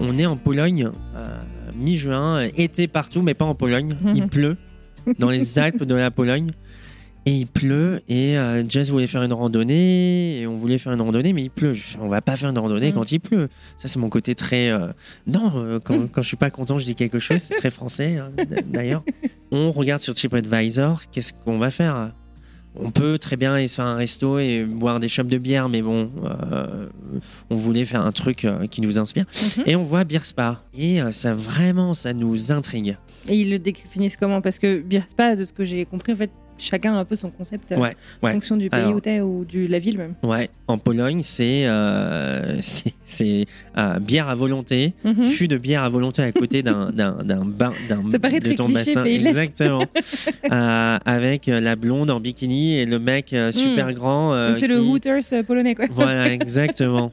On est en Pologne, euh, mi-juin, été partout, mais pas en Pologne. Il pleut dans les Alpes de la Pologne. Et il pleut, et euh, Jess voulait faire une randonnée, et on voulait faire une randonnée, mais il pleut. Je fais, on va pas faire une randonnée Mm. quand il pleut. Ça, c'est mon côté très. euh, Non, euh, quand, quand je suis pas content, je dis quelque chose. C'est très français, hein, d'ailleurs. On regarde sur TripAdvisor, qu'est-ce qu'on va faire? On peut très bien aller se faire un resto et boire des chopes de bière, mais bon, euh, on voulait faire un truc euh, qui nous inspire. Mhm. Et on voit Beer Spa. Et euh, ça, vraiment, ça nous intrigue. Et ils le définissent comment? Parce que Beer Spa, de ce que j'ai compris, en fait, chacun a un peu son concept euh, ouais. en fonction du pays Alors- où t'es ou de la ville même. Ouais, en Pologne, c'est euh, c'est- euh, bière à volonté, Mhm. fût de bière à volonté à côté d'un bain d'un Ça paraît de très ton cliché, bassin, pays exactement, Euh, avec la blonde en bikini et le mec euh, super grand. Hmm. Donc c'est le Hooters polonais, quoi. Voilà, exactement.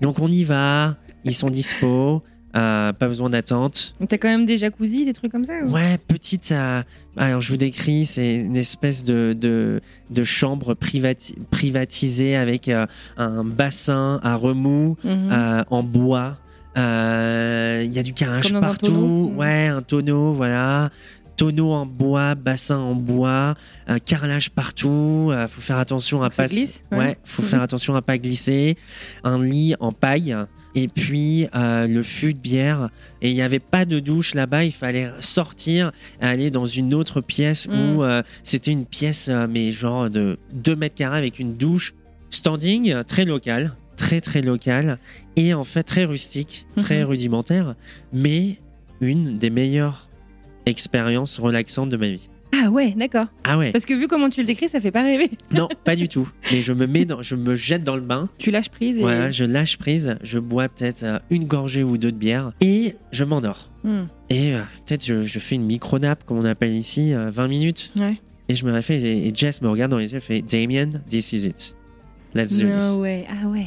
Donc on y va, ils sont dispo, euh, pas besoin d'attente. T'as quand même des jacuzzi, des trucs comme ça ou? Ouais, petite. euh, alors, je vous décris, c'est une espèce de, de, de chambre privati- privatisée avec euh, un bassin à remous Mhm. en bois. Il y a du un partout. Mhm. Ouais, un tonneau, voilà. Tonneau en bois, bassin en bois, carrelage partout. euh, faut faire attention à pas. glisse, ouais. ouais, faut Mhm. faire attention à pas glisser. Un lit en paille. Et puis euh, le fût de bière. Et il n'y avait pas de douche là-bas. Il fallait sortir, aller dans une autre pièce où euh, c'était une pièce, euh, mais genre de 2 mètres carrés avec une douche. Standing, très local, très très local. Et en fait très rustique, très Mhm. rudimentaire. Mais une des meilleures expériences relaxantes de ma vie. Ah ouais, d'accord. Ah ouais Parce que vu comment tu le décris, ça fait pas rêver. Non, pas du tout. Mais je me mets dans, je me jette dans le bain. Tu lâches prise et. Voilà, je lâche prise, je bois peut-être euh, une gorgée ou deux de bière et je m'endors. Hmm. Et euh, peut-être je, je fais une micro-nap, comme on appelle ici, euh, 20 minutes. Ouais. Et je me réveille et, et Jess me regarde dans les yeux et fait Damien, this is it. Let's do No this. way. Ah ouais.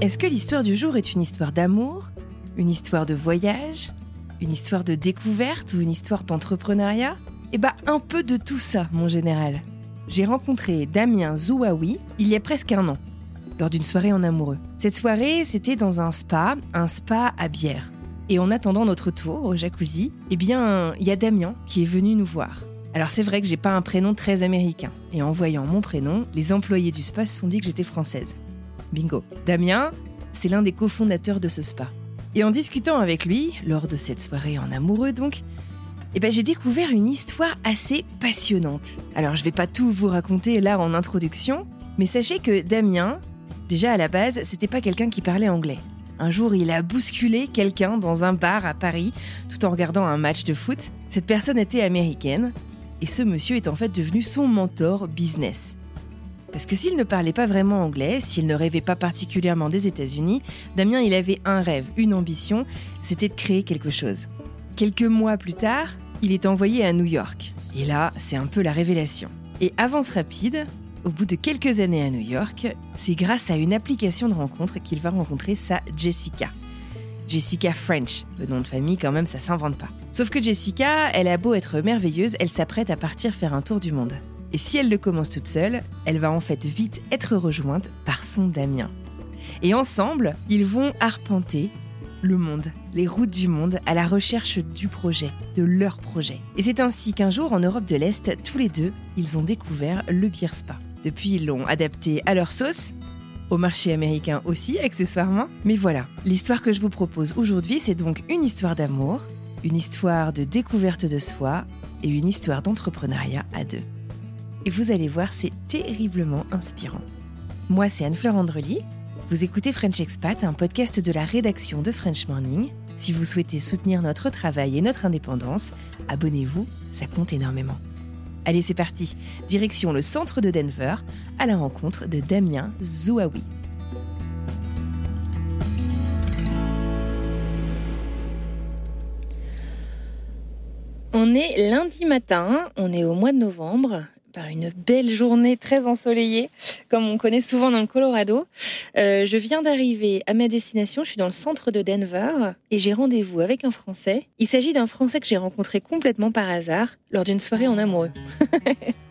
Est-ce que l'histoire du jour est une histoire d'amour, une histoire de voyage, une histoire de découverte ou une histoire d'entrepreneuriat? Eh bah un peu de tout ça, mon général. J'ai rencontré Damien Zouaoui il y a presque un an, lors d'une soirée en amoureux. Cette soirée, c'était dans un spa, un spa à bière. Et en attendant notre tour au jacuzzi, eh bien, il y a Damien qui est venu nous voir. Alors c'est vrai que j'ai pas un prénom très américain. Et en voyant mon prénom, les employés du spa se sont dit que j'étais française. Bingo. Damien, c'est l'un des cofondateurs de ce spa. Et en discutant avec lui, lors de cette soirée en amoureux donc, eh ben, j'ai découvert une histoire assez passionnante. Alors je vais pas tout vous raconter là en introduction, mais sachez que Damien, déjà à la base, c'était pas quelqu'un qui parlait anglais. Un jour, il a bousculé quelqu'un dans un bar à Paris tout en regardant un match de foot. Cette personne était américaine et ce monsieur est en fait devenu son mentor business. Parce que s'il ne parlait pas vraiment anglais, s'il ne rêvait pas particulièrement des États-Unis, Damien, il avait un rêve, une ambition, c'était de créer quelque chose. Quelques mois plus tard, il est envoyé à New York. Et là, c'est un peu la révélation. Et avance rapide, au bout de quelques années à New York, c'est grâce à une application de rencontre qu'il va rencontrer sa Jessica. Jessica French, le nom de famille quand même, ça s'invente pas. Sauf que Jessica, elle a beau être merveilleuse, elle s'apprête à partir faire un tour du monde. Et si elle le commence toute seule, elle va en fait vite être rejointe par son Damien. Et ensemble, ils vont arpenter le monde, les routes du monde à la recherche du projet, de leur projet. Et c'est ainsi qu'un jour en Europe de l'Est, tous les deux, ils ont découvert le beer spa. Depuis, ils l'ont adapté à leur sauce, au marché américain aussi, accessoirement. Mais voilà, l'histoire que je vous propose aujourd'hui, c'est donc une histoire d'amour, une histoire de découverte de soi et une histoire d'entrepreneuriat à deux. Et vous allez voir, c'est terriblement inspirant. Moi, c'est Anne-Fleur Andrely. Vous écoutez French Expat, un podcast de la rédaction de French Morning. Si vous souhaitez soutenir notre travail et notre indépendance, abonnez-vous, ça compte énormément. Allez, c'est parti. Direction le centre de Denver, à la rencontre de Damien Zouaoui. On est lundi matin, on est au mois de novembre, par une belle journée très ensoleillée, comme on connaît souvent dans le Colorado. Euh, je viens d'arriver à ma destination, je suis dans le centre de Denver et j'ai rendez-vous avec un Français. Il s'agit d'un Français que j'ai rencontré complètement par hasard lors d'une soirée en amoureux.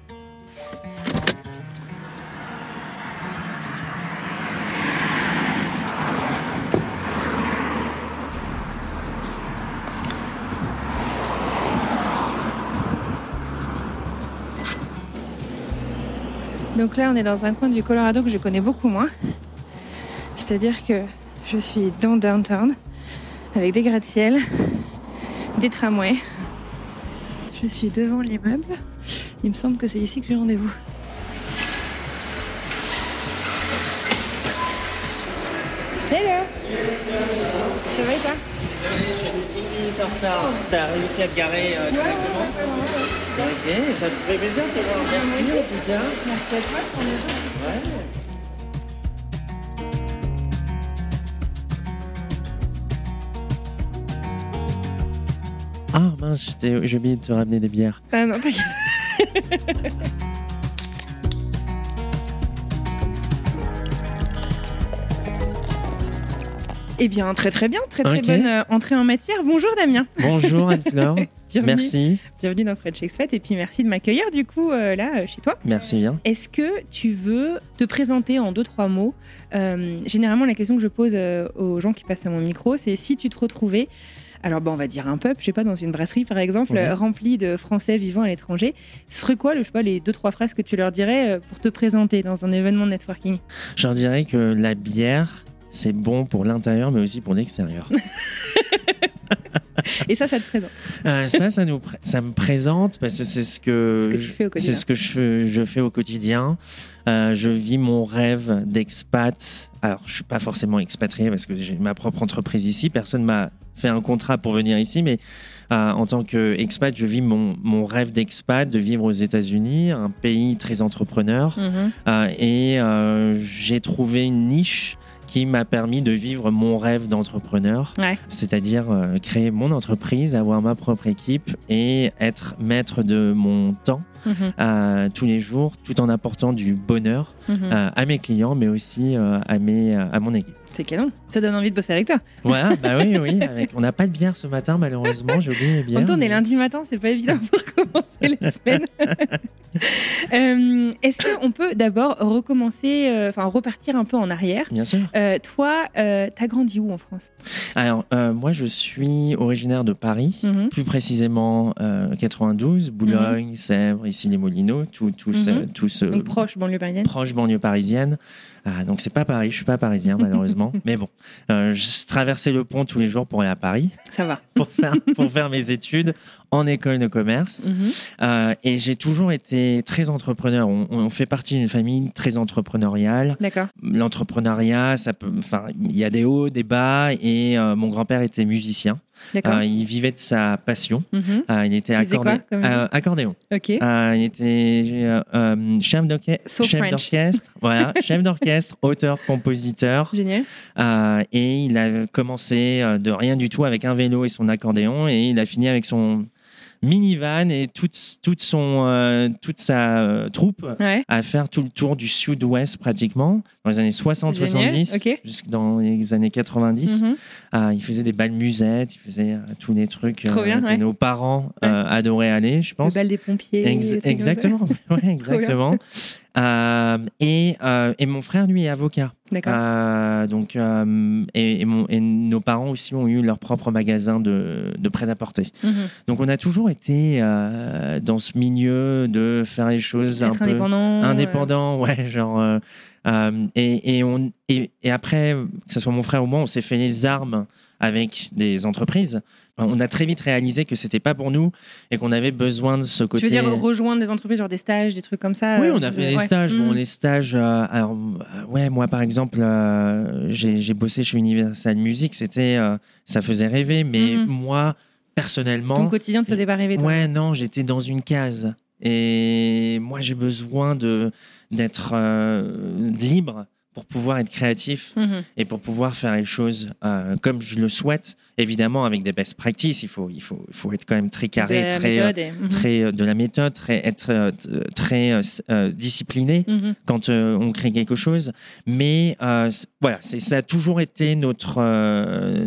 Donc là, on est dans un coin du Colorado que je connais beaucoup moins. C'est-à-dire que je suis dans downtown avec des gratte-ciel, des tramways. Je suis devant l'immeuble. Il me semble que c'est ici que j'ai rendez-vous. Hello Ça va et toi? Désolé, je suis une minute en retard. T'as réussi à te garer euh, correctement Ok, ça te fait plaisir de te voir. Merci en tout cas. Ouais. Ah mince, j'ai oublié de te ramener des bières. Ah non, t'inquiète. Eh bien, très très bien, très très bonne euh, entrée en matière. Bonjour Damien. Bonjour Anne-Fleur. Bienvenue. Merci. Bienvenue dans French Expat et puis merci de m'accueillir du coup euh, là euh, chez toi. Merci bien. Est-ce que tu veux te présenter en deux trois mots? Euh, Généralement, la question que je pose euh, aux gens qui passent à mon micro, c'est si tu te retrouvais, alors bon, on va dire un pub, je sais pas, dans une brasserie par exemple, Ouais. euh, rempli de Français vivant à l'étranger, ce serait quoi, le, je sais pas, les deux trois phrases que tu leur dirais pour te présenter dans un événement de networking? Je leur dirais que la bière, c'est bon pour l'intérieur, mais aussi pour l'extérieur. Et ça, ça te présente. Euh, ça, ça, nous, ça me présente parce que c'est ce que, c'est ce que je, fais- je fais au quotidien. Euh, je vis mon rêve d'expat. Alors, je suis pas forcément expatrié parce que j'ai ma propre entreprise ici. Personne m'a fait un contrat pour venir ici, mais euh, en tant qu'expat, je vis mon, mon rêve d'expat, de vivre aux États-Unis, un pays très entrepreneur. Mhm. Euh, et j'ai trouvé une niche qui m'a permis de vivre mon rêve d'entrepreneur, Ouais. c'est-à-dire euh, créer mon entreprise, avoir ma propre équipe et être maître de mon temps Mhm. euh, tous les jours, tout en apportant du bonheur Mhm. euh, à mes clients, mais aussi euh, à, mes, à mon équipe. C'est canon. Ça donne envie de bosser avec toi. Voilà, bah oui, oui. Avec, on n'a pas de bière ce matin, malheureusement. J'ai oublié les bières. on est mais- lundi matin, c'est pas évident pour commencer la semaine. Euh, Est-ce qu'on peut d'abord recommencer, euh, enfin repartir un peu en arrière? Bien sûr. Euh, Toi, euh, t'as grandi où en France? Alors, moi, je suis originaire de Paris. Mhm. plus précisément euh, 92, Boulogne, Sèvres, ici les Molinos, tout, tout, ce, Mhm. tout ce Donc proche, banlieue parisienne. proche banlieue parisienne. Ah, donc c'est pas Paris, je suis pas parisien malheureusement, mais bon, euh, je traversais le pont tous les jours pour aller à Paris. Ça va. pour faire pour faire mes études en école de commerce. Mhm. Euh, et j'ai toujours été très entrepreneur. On, on fait partie d'une famille très entrepreneuriale. D'accord. L'entrepreneuriat, ça peut, enfin, il y a des hauts, des bas. Et euh, mon grand-père était musicien. Euh, il vivait de sa passion. Mhm. Euh, il était Il faisait accordé- quoi comme euh, accordéon. Ok. Euh, il était chef d'orche- So chef d'orchestre, voilà, chef d'orchestre, auteur, compositeur. Génial. Et il a commencé de rien du tout avec un vélo et son accordéon, et il a fini avec son minivan et toute, toute, son, euh, toute sa euh, troupe Ouais. à faire tout le tour du sud-ouest pratiquement, dans les années 60-70, Génial, ok. jusque dans les années 90. Mhm. Ah, il faisait des balles musettes, il faisait euh, tous les trucs bien, que ouais. nos parents adoraient aller, je pense. bal des pompiers. Ex- des ça. exactement, exactement. Euh, et, euh, et mon frère, lui, est avocat. D'accord. Euh, donc, et, et mon- et nos parents aussi ont eu leur propre magasin de, de prêt-à-porter. Mhm. Donc, on a toujours été dans ce milieu de faire les choses un Être peu indépendant. indépendant, ouais, genre. et, et, on, et, et après, que ce soit mon frère ou moi, on s'est fait les armes avec des entreprises. On a très vite réalisé que c'était pas pour nous et qu'on avait besoin de ce Tu côté. veux dire rejoindre des entreprises, genre des stages, des trucs comme ça Oui, euh, on a fait de- des ouais. stages. Bon, Mhm. les stages. euh, alors, euh, ouais, moi, par exemple, euh, j'ai bossé chez Universal Music. C'était, euh, ça faisait rêver. Mais Mhm. moi, personnellement, Ton quotidien ne faisait pas rêver, toi ouais, non, j'étais dans une case. Et moi, j'ai besoin de d'être euh, libre pour pouvoir être créatif Mhm. et pour pouvoir faire les choses euh, comme je le souhaite. Évidemment, avec des best practices, il faut, il faut, il faut être quand même très carré, De très, euh, méthode et- très euh, de la méthode, très, être très discipliné Mhm. quand on crée quelque chose. Mais voilà, ça a toujours été notre,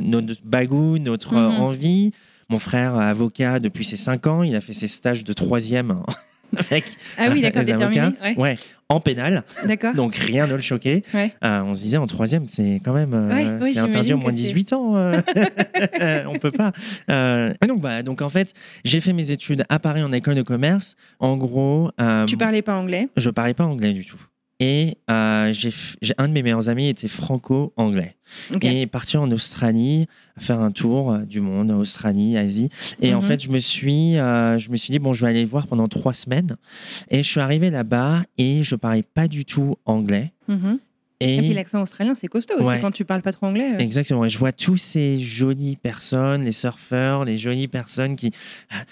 notre bagou, notre Mhm. envie. Mon frère, avocat depuis ses 5 ans, il a fait ses stages de troisième avec Ah oui, d'accord, les t'es terminé. avocats. Ouais. Ouais, en pénal, D'accord. donc rien ne le choquait. Ouais. Euh, on se disait en troisième, c'est quand même, euh, Ouais, c'est interdit au moins que de c'est- 18 ans. euh. on peut pas. Euh, donc, bah, donc en fait, j'ai fait mes études à Paris en école de commerce. En gros, euh, Tu parlais pas anglais? je parlais pas anglais du tout. Et euh, j'ai un de mes meilleurs amis était franco-anglais Ok. et est parti en Australie faire un tour euh, du monde, Australie, Asie. Et en Mhm. fait, je me suis, euh, je me suis dit bon, je vais aller le voir pendant trois semaines. Et je suis arrivé là-bas et je parlais pas du tout anglais. Mhm. Et, Et puis l'accent australien, c'est costaud aussi quand tu parles pas trop anglais. euh. exactement. Et je vois tous ces jolies personnes, les surfeurs, les jolies personnes qui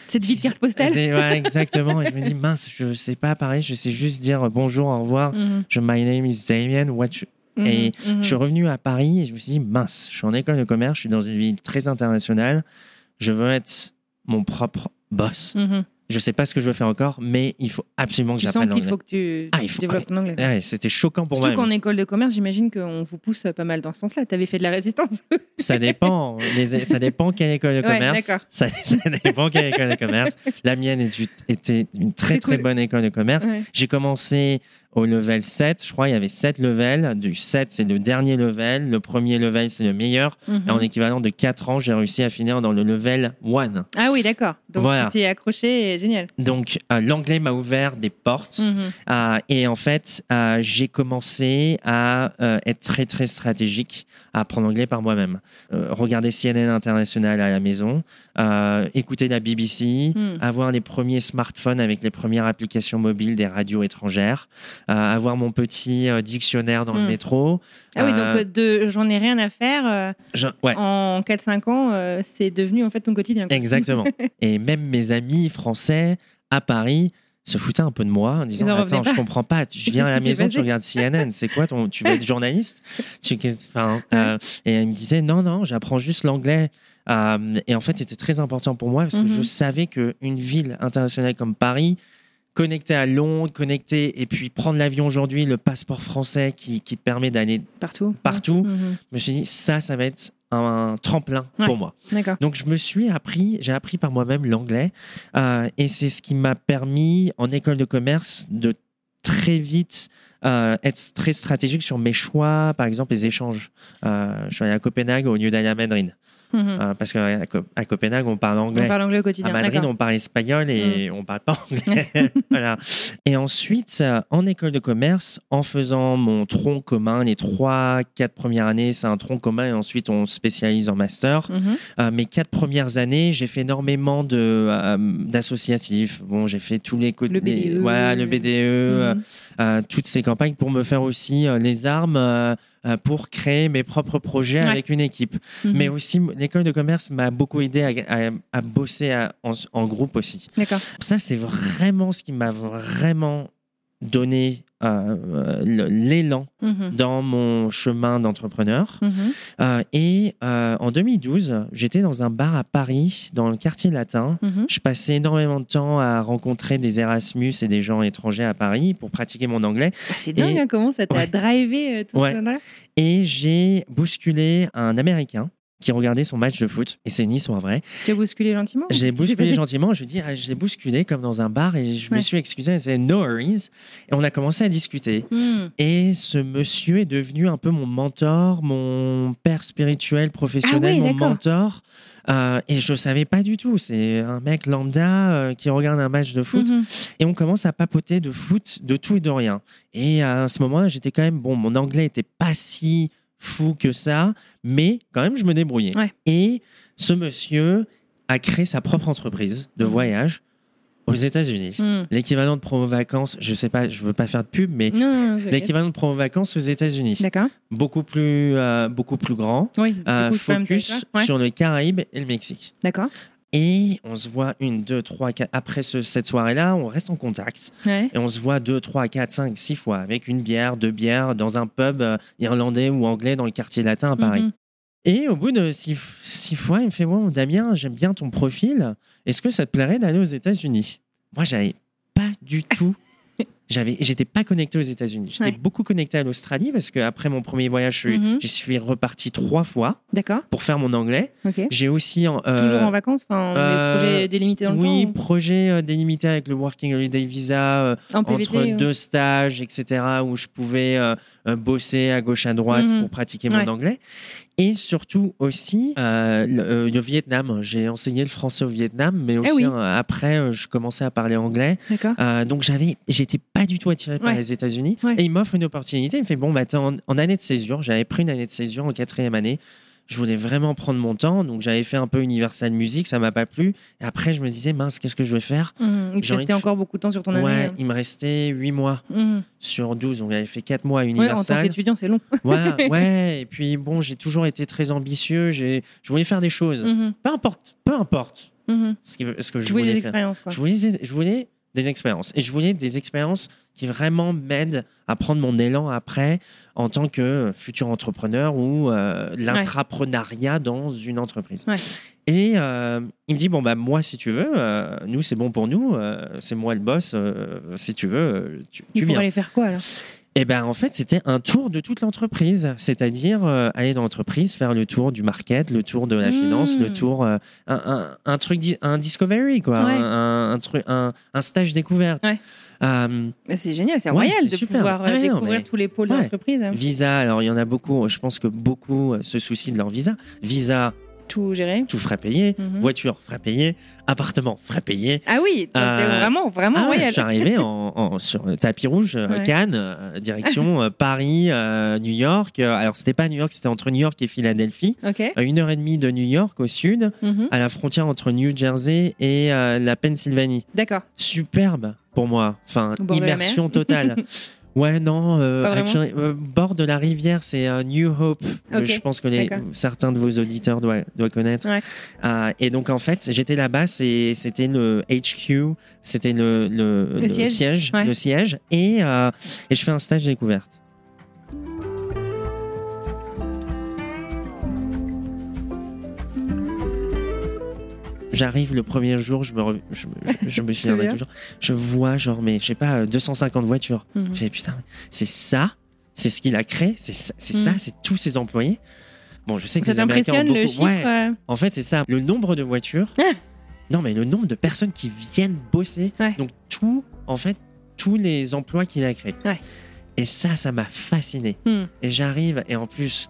Cette vie de carte postale. Des- ouais, exactement. Et je me dis mince, je sais pas pareil. Je sais juste dire bonjour, au revoir. Mhm. Je my name is Damien. What you- Mhm. Et Mhm. Je suis revenu à Paris et je me suis dit, mince, je suis en école de commerce, je suis dans une ville très internationale, je veux être mon propre boss. Je sais pas ce que je veux faire encore, mais il faut absolument que Tu sens j'apprenne qu'il l'anglais. faut que tu Ah, faut- développes ton anglais. Ouais, C'était choquant pour Surtout moi. qu'en école de commerce, j'imagine qu'on vous pousse pas mal dans ce sens-là. Tu avais fait de la résistance. Ça dépend. Les- ça dépend quelle école de Ouais, commerce. d'accord. ça, ça dépend quelle école de commerce. La mienne était une très très cool. bonne école de commerce. Ouais. J'ai commencé au level 7, je crois, il y avait 7 levels. Du 7, c'est le dernier level. Le premier level, c'est le meilleur. Mhm. Et en équivalent de 4 ans, j'ai réussi à finir dans le level 1. Ah oui, d'accord. Donc Voilà. tu t'es accroché, et génial. Donc, euh, l'anglais m'a ouvert des portes. Mhm. Euh, et en fait, euh, j'ai commencé à être très, très stratégique, à apprendre l'anglais par moi-même. Regarder CNN International à la maison, écouter la BBC, Mhm. avoir les premiers smartphones avec les premières applications mobiles des radios étrangères, avoir mon petit dictionnaire dans le Mhm. métro. Ah oui, donc de j'en ai rien à faire. je- ouais. En 4-5 ans, c'est devenu en fait ton quotidien. Exactement. et même mes amis français à Paris se foutaient un peu de moi en disant Attends, je comprends pas. Tu viens à la maison, tu regardes CNN. C'est quoi ton. Tu veux être journaliste tu... enfin, euh, Et ils me disaient Non, non, j'apprends juste l'anglais. Euh, et en fait, c'était très important pour moi parce que Mhm. je savais qu'une ville internationale comme Paris, connectée à Londres, connectée, et puis prendre l'avion aujourd'hui, le passeport français qui, qui te permet d'aller. Partout. Partout. Mhm. Je me suis dit Ça, ça va être un tremplin Ouais. pour moi. Donc je me suis appris, j'ai appris par moi-même l'anglais euh, et c'est ce qui m'a permis en école de commerce de très vite euh, être très stratégique sur mes choix, par exemple les échanges. Euh, je suis allé à Copenhague au lieu d'aller à Madrid Mhm. euh, parce qu'à Co- à Copenhague on parle On anglais. parle anglais au À quotidien. Madrid, d'accord. on parle espagnol et on parle pas anglais. voilà. Et ensuite, euh, en école de commerce, en faisant mon tronc commun, les trois, quatre premières années, c'est un tronc commun et ensuite on se spécialise en master. Mhm. Euh, mes quatre premières années, j'ai fait énormément de d'associatifs. Bon, j'ai fait tous les côtés, Le BDE. voilà, le BDE, Mhm. toutes ces campagnes pour me faire aussi les armes pour créer mes propres projets Ouais. avec une équipe. Mhm. Mais aussi, l'école de commerce m'a beaucoup aidé à, à- à bosser à- en, en groupe aussi. D'accord. Ça, c'est vraiment ce qui m'a vraiment donné euh, euh, l'élan Mhm. dans mon chemin d'entrepreneur. Mhm. Euh, et euh, en 2012, j'étais dans un bar à Paris, dans le quartier latin. Mhm. Je passais énormément de temps à rencontrer des Erasmus et des gens étrangers à Paris pour pratiquer mon anglais. Ah, C'est dingue Et- hein, comment ça t'a Ouais. drivé euh, tout Ouais. Et j'ai bousculé un Américain qui regardait son match de foot. Et c'est une histoire vraie. Tu as bousculé gentiment s'est bousculé gentiment. Je lui ai dit, ah, je l'ai bousculé comme dans un bar et je me suis excusé. Elle no worries. Et on a commencé à discuter. Hmm. Et ce monsieur est devenu un peu mon mentor, mon père spirituel, professionnel, Ah oui, mon mentor. Euh, et je savais pas du tout. C'est un mec lambda euh, qui regarde un match de foot. Mhm. Et on commence à papoter de foot, de tout et de rien. Et à ce moment-là, j'étais quand même, bon, mon anglais était pas si fou que ça, mais quand même, je me débrouillais. Ouais. Et ce monsieur a créé sa propre entreprise de Mhm. voyage aux États-Unis. Hmm. L'équivalent de promo vacances, je sais pas, je veux pas faire de pub, mais l'équivalent de promo vacances aux États-Unis. D'accord. Beaucoup plus, euh, beaucoup plus grand. Oui. euh, focus. Ouais. sur le Caraïbe et le Mexique. D'accord. Et on se voit une, deux, trois, quatre. Après ce- cette soirée-là, on reste en contact. Ouais. Et on se voit deux, trois, quatre, cinq, six fois avec une bière, deux bières dans un pub euh, irlandais ou anglais dans le quartier latin à Paris. Mhm. Et au bout de six, six fois, il me fait Bon, Damien, j'aime bien ton profil. Est-ce que ça te plairait d'aller aux États-Unis? Moi, j'avais pas du tout. J'avais, j'étais pas connecté aux États-Unis. J'étais Ouais. beaucoup connecté à l'Australie parce qu'après mon premier voyage, je suis, Mhm. je suis reparti trois fois D'accord. pour faire mon anglais. J'ai aussi. en- euh, Toujours en vacances, enfin, euh, des projets délimités dans le oui, temps. projet euh, délimité avec le Working Holiday Visa, euh, ou- En PVT. entre deux stages, etc., où je pouvais euh, euh, bosser à gauche à droite Mhm. pour pratiquer mon Ouais. anglais. Et surtout aussi euh, le, euh, le Vietnam. J'ai enseigné le français au Vietnam, mais aussi Ah oui. euh, après, euh, je commençais à parler anglais. Euh, donc j'avais, j'étais pas du tout attiré par les États-Unis. Ouais. Et il m'offre une opportunité. Il me fait bon, bah, en année de césure. J'avais pris une année de césure en quatrième année. Je voulais vraiment prendre mon temps, donc j'avais fait un peu Universal Music, ça m'a pas plu. Et après, je me disais mince, qu'est-ce que je vais faire Mhm. Il te restait encore beaucoup de temps sur ton année. Ouais, il me restait 8 mois Mhm. sur 12. On avait fait 4 mois à Ouais, en tant Universal. qu'étudiant, c'est long. Voilà, ouais. Et puis bon, j'ai toujours été très ambitieux. J'ai, je voulais faire des choses. Mhm. Peu importe, peu importe Mhm. ce, que je voulais des faire. expériences, quoi. Je voulais, je voulais des expériences. Et je voulais des expériences qui vraiment m'aident à prendre mon élan après en tant que futur entrepreneur ou euh, l'intrapreneuriat dans une entreprise. Ouais. Et euh, il me dit bon bah moi si tu veux, euh, nous c'est bon pour nous, euh, c'est moi le boss. si tu veux, tu, tu aller faire quoi, alors? Et ben en fait, c'était un tour de toute l'entreprise, c'est-à-dire euh, aller dans l'entreprise, faire le tour du market, le tour de la Mmh. finance, le tour euh, un, un, un truc di- un discovery quoi, Ouais. un, un truc un, un stage découverte. Ouais. Euh, C'est génial, c'est Ouais, royal de super. pouvoir euh, Ah non, découvrir mais- tous les pôles Ouais. de l'entreprise. hein. visa, alors il y en a beaucoup, je pense que beaucoup euh, se soucient de leur visa. Visa, Tout gérer. tout frais payé, Mhm. voiture frais payé, appartement frais payé. Ah oui, Euh, vraiment, vraiment Ah royal. je suis arrivé en, en- sur le tapis rouge, euh, Ouais. Cannes, euh, direction euh, Paris, euh, New York. Alors c'était pas New York, c'était entre New York et Philadelphie. Ok. à une heure et demie de New York au sud, Mhm. à la frontière entre New Jersey et euh, la Pennsylvanie. D'accord. Superbe pour moi. Enfin, immersion totale. Ouais, non, euh, actually, euh, bord de la rivière, c'est euh, New Hope. que Ok, je pense que les, certains de vos auditeurs doivent, doivent connaître. Ouais. Euh, et donc, en fait, j'étais là-bas, c'était le HQ, c'était le, le, Le siège, ouais. le siège, et, euh, et je fais un stage découverte. J'arrive le premier jour, je me, re- je, je, je me toujours. Je vois, genre, mais je sais pas, euh, 250 voitures. Mhm. Je fais putain, c'est ça, c'est ce qu'il a créé, c'est ça, c'est Mhm. tous ses employés. Bon, je sais que Ça les Américains ont t'impressionne le beaucoup. chiffre Ouais, euh, en fait, c'est ça. Le nombre de voitures. Ah. non, mais le nombre de personnes qui viennent bosser. Ouais. Donc tout, en fait, tous les emplois qu'il a créés. Ouais. Et ça, ça m'a fasciné. hmm. Et j'arrive, et en plus,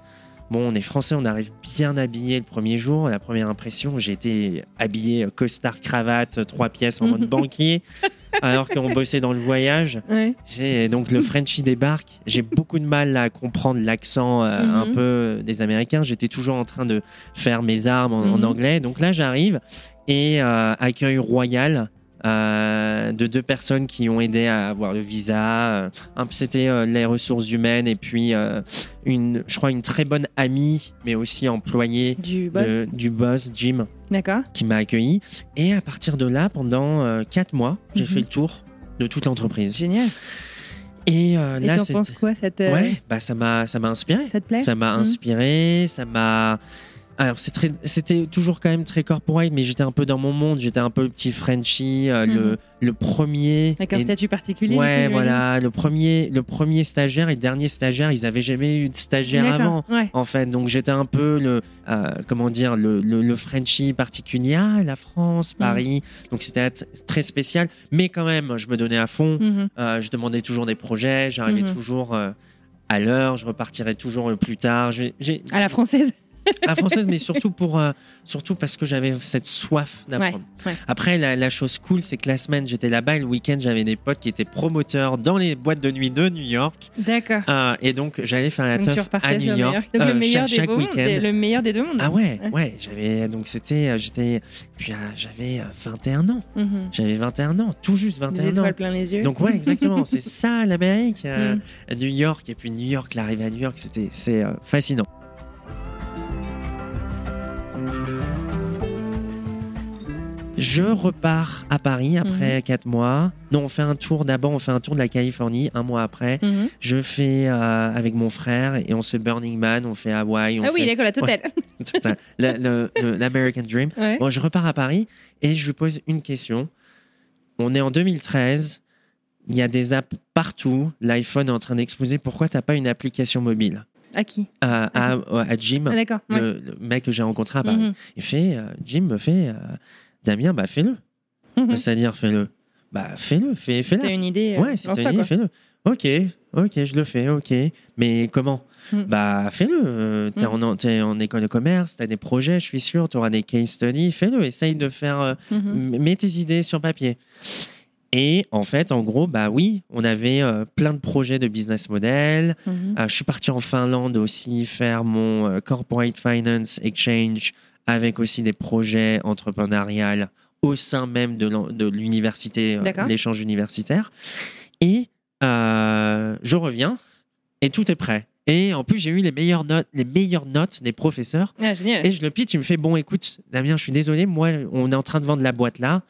bon, on est français, on arrive bien habillé le premier jour. La première impression, j'ai été habillé euh, costard, cravate, euh, trois pièces en mode banquier, alors qu'on bossait dans le voyage. Ouais. C'est donc le Frenchie débarque. J'ai beaucoup de mal à comprendre l'accent euh, Mhm. un peu des Américains. J'étais toujours en train de faire mes armes en, en Mhm. anglais. Donc là, j'arrive et euh, accueil royal. Euh, de deux personnes qui ont aidé à avoir le visa. Euh, C'était euh, les ressources humaines et puis euh, une, je crois une très bonne amie, mais aussi employée Du boss. de- du boss Jim D'accord. qui m'a accueilli. Et à partir de là, pendant quatre mois, j'ai Mhm. fait le tour de toute l'entreprise. Génial. Et euh, Et là, t'en c'est penses quoi ça te, ouais, bah ça m'a ça m'a inspiré. ça te plaît Ça m'a Mhm. inspiré, ça m'a alors c'était toujours quand même très corporate, mais j'étais un peu dans mon monde. J'étais un peu le petit Frenchie, euh, le, le premier. Avec un statut particulier. Ouais, voilà, le premier, le premier stagiaire et le dernier stagiaire, ils avaient jamais eu de stagiaire avant. Ouais. En fait, donc j'étais un peu le, euh, comment dire, le, le, le Frenchie particulier, ah, la France, Paris. Donc c'était très spécial, mais quand même, je me donnais à fond. Mhm. Euh, je demandais toujours des projets, j'arrivais Mhm. toujours euh, à l'heure, je repartirais toujours plus tard. J'ai À la française. La française, mais surtout pour, euh, surtout parce que j'avais cette soif d'apprendre. ouais. Après, la, la chose cool, c'est que la semaine, j'étais là-bas, et le week-end, j'avais des potes qui étaient promoteurs dans les boîtes de nuit de New York, D'accord. Euh, et donc j'allais faire la Donc teuf à New le York meilleur. Donc euh, le meilleur chaque, des chaque week-end. Le meilleur des deux mondes. Ah ouais, Ouais. ouais, j'avais donc c'était, j'étais, puis j'avais euh, 21 ans, Mhm. j'avais 21 ans, tout juste Des 21 ans. étoiles plein les yeux. Donc ouais, exactement, c'est ça l'Amérique, Mm. New York et puis New York, l'arrivée à New York, c'était c'est fascinant. Je repars à Paris après quatre mois. Non, on fait un tour d'abord, on fait un tour de la Californie un mois après. Mhm. Je fais euh, avec mon frère et on se fait Burning Man, on fait Hawaï, on Ah oui, fait d'accord, la totale. Total. Le- le- le- l'American Dream. Ouais. Bon, je repars à Paris et je lui pose une question. On est en 2013, il y a des apps partout, l'iPhone est en train d'exploser. Pourquoi t'as pas une application mobile? À qui? À, à, à Jim, Ah, D'accord. ouais. le, le mec que j'ai rencontré à Paris. Mhm. Il fait, euh, Jim me fait, euh, Damien, bah fais-le. Mhm. C'est-à-dire fais-le. Bah fais-le, fais, fais-le. T'as une idée euh, Ouais, t'as une idée, fais-le. Ok, ok, je le fais, ok. Mais comment? Hmm. Bah, fais-le. T'es Hmm. en, en école de commerce, t'as des projets, je suis sûr, t'auras des case studies, fais-le. Essaye de faire. euh, Mhm. m- Mets tes idées sur papier. Et en fait, en gros, bah oui, on avait euh, plein de projets de business model. Mhm. Euh, je suis parti en Finlande aussi faire mon euh, corporate finance exchange avec aussi des projets entrepreneuriales au sein même de l'université, l'échange universitaire. Et je reviens et tout est prêt. Et en plus, j'ai eu les meilleures notes, les meilleures notes des professeurs. Ah. Et je le pitch, il me fait bon, écoute, Damien, je suis désolé, moi, on est en train de vendre la boîte là,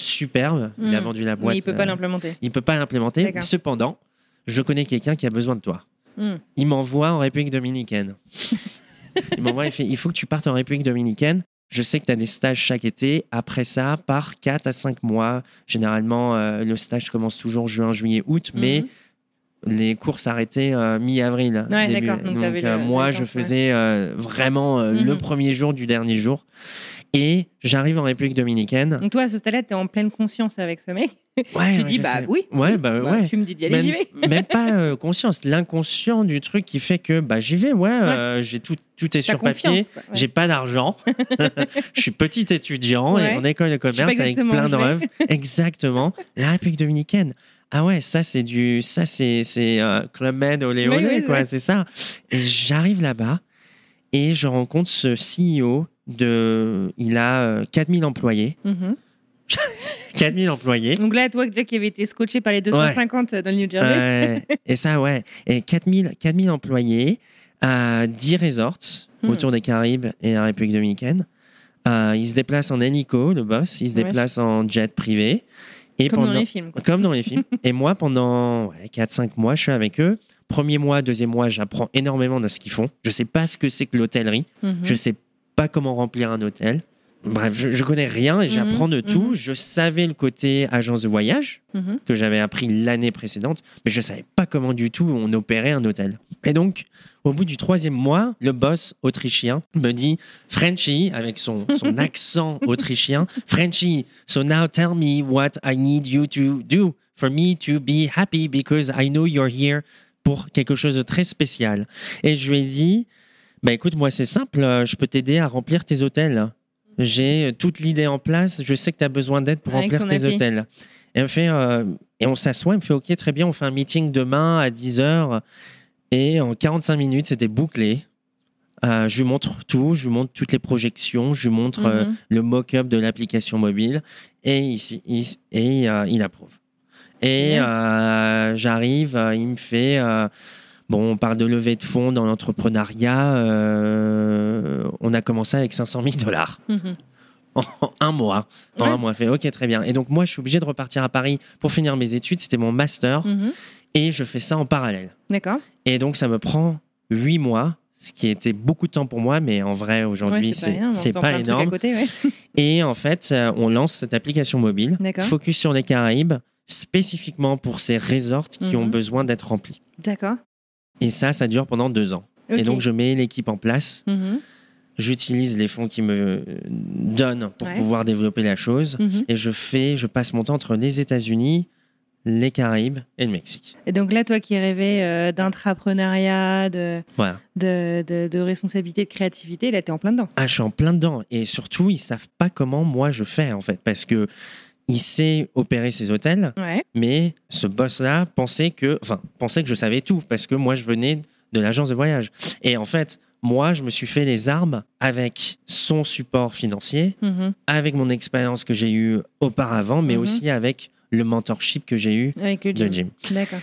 superbe. Il a Mm. vendu la boîte. Mais il peut pas euh, l'implémenter. il peut pas l'implémenter. Cependant, je connais quelqu'un qui a besoin de toi Mm. il m'envoie en République dominicaine. il m'envoie, il fait il faut que tu partes en République dominicaine. Je sais que tu as des stages chaque été. Après ça, par 4 à 5 mois. Généralement, euh, le stage commence toujours juin, juillet, août, mais Mhm. Les cours s'arrêtaient euh, mi-avril. Ouais. Donc, euh, moi, je faisais euh, vraiment le Mhm. premier jour du dernier jour. Et j'arrive en République dominicaine. Donc toi, à ce stade-là, t'es en pleine conscience avec ce mec. Ouais, tu ouais, dis, bah fait- oui. Ouais, bah Bah, ouais. Tu me dis d'y aller, j'y vais. même pas conscience, l'inconscient du truc qui fait que bah j'y vais, ouais, j'ai tout, tout est sur papier, j'ai pas d'argent, je suis petit étudiant et en école de commerce avec plein de rêves, exactement. La République dominicaine, ah ouais, ça c'est du, ça c'est c'est euh, Club Med olé Oui, olé oui, quoi, oui. c'est ça. Et j'arrive là-bas et je rencontre ce CEO de, il a euh, 4000 employés, Mhm. 4000 employés. Donc là, toi, déjà qui avait été scotché par les 250 dans le New Jersey. Ouais. et ça, ouais. Et 4000, 4000 employés, euh, 10 resorts Hmm. autour des Caraïbes et la République dominicaine. Euh, il se déplace en hélico, le boss. Il se Ouais. déplace en jet privé. Et Comme pendant, dans les films. quoi. Comme dans les films. et moi, pendant ouais, 4-5 mois, je suis avec eux. Premier mois, deuxième mois, j'apprends énormément de ce qu'ils font. Je sais pas ce que c'est que l'hôtellerie. Mhm. Je sais pas comment remplir un hôtel. Bref, je, je connais rien et Mhm, j'apprends de tout. mhm. Je savais le côté agence de voyage Mhm. que j'avais appris l'année précédente, mais je savais pas comment du tout on opérait un hôtel. Et donc, au bout du troisième mois, le boss autrichien me dit Frenchy, avec son, son accent autrichien, Frenchy, so now tell me what I need you to do for me to be happy because I know you're here pour quelque chose de très spécial. Et je lui ai dit bah écoute, moi c'est simple, euh, je peux t'aider à remplir tes hôtels. J'ai euh, toute l'idée en place, je sais que tu as besoin d'aide pour Avec remplir tes hôtels. Et on, fait, euh, et on s'assoit, il me fait OK, très bien, on fait un meeting demain à 10h. Et en 45 minutes, c'était bouclé. Euh, je lui montre tout, je lui montre toutes les projections, je lui montre euh, Mhm. le mock-up de l'application mobile et, ici, il, et il approuve. Et j'arrive, il me fait, bon, on parle de levée de fonds dans l'entrepreneuriat, euh, on a commencé avec 500 000 dollars Mhm. en un mois. En Ouais. un mois, fait ok, très bien. Et donc moi, je suis obligé de repartir à Paris pour finir mes études, c'était mon master, Mhm. et je fais ça en parallèle. D'accord. Et donc ça me prend huit mois, ce qui était beaucoup de temps pour moi, mais en vrai, aujourd'hui, Ouais, c'est pas énorme. À côté, ouais. Et en fait, euh, on lance cette application mobile, D'accord. focus sur les Caraïbes, spécifiquement pour ces resorts qui ont Mhm. besoin d'être remplis. D'accord. Et ça, ça dure pendant deux ans. Et donc, je mets l'équipe en place. Mhm, J'utilise les fonds qui me donnent pour Ouais. pouvoir développer la chose. mhm. Et je fais, je passe mon temps entre les États-Unis, les Caraïbes et le Mexique. Et donc là, toi qui rêvais euh, d'intrapreneuriat, de, Voilà. de, de, de responsabilité, de créativité, là, t'es en plein dedans. Ah, je suis en plein dedans. Et surtout, ils savent pas comment moi je fais, en fait. Parce que il sait opérer ses hôtels, Ouais. mais ce boss-là pensait que, enfin, pensait que je savais tout. Parce que moi, je venais de l'agence de voyage. Et en fait, moi, je me suis fait les armes avec son support financier, Mhm. avec mon expérience que j'ai eue auparavant, mais Mhm. aussi avec le mentorship que j'ai eu Avec le de. Jim. D'accord.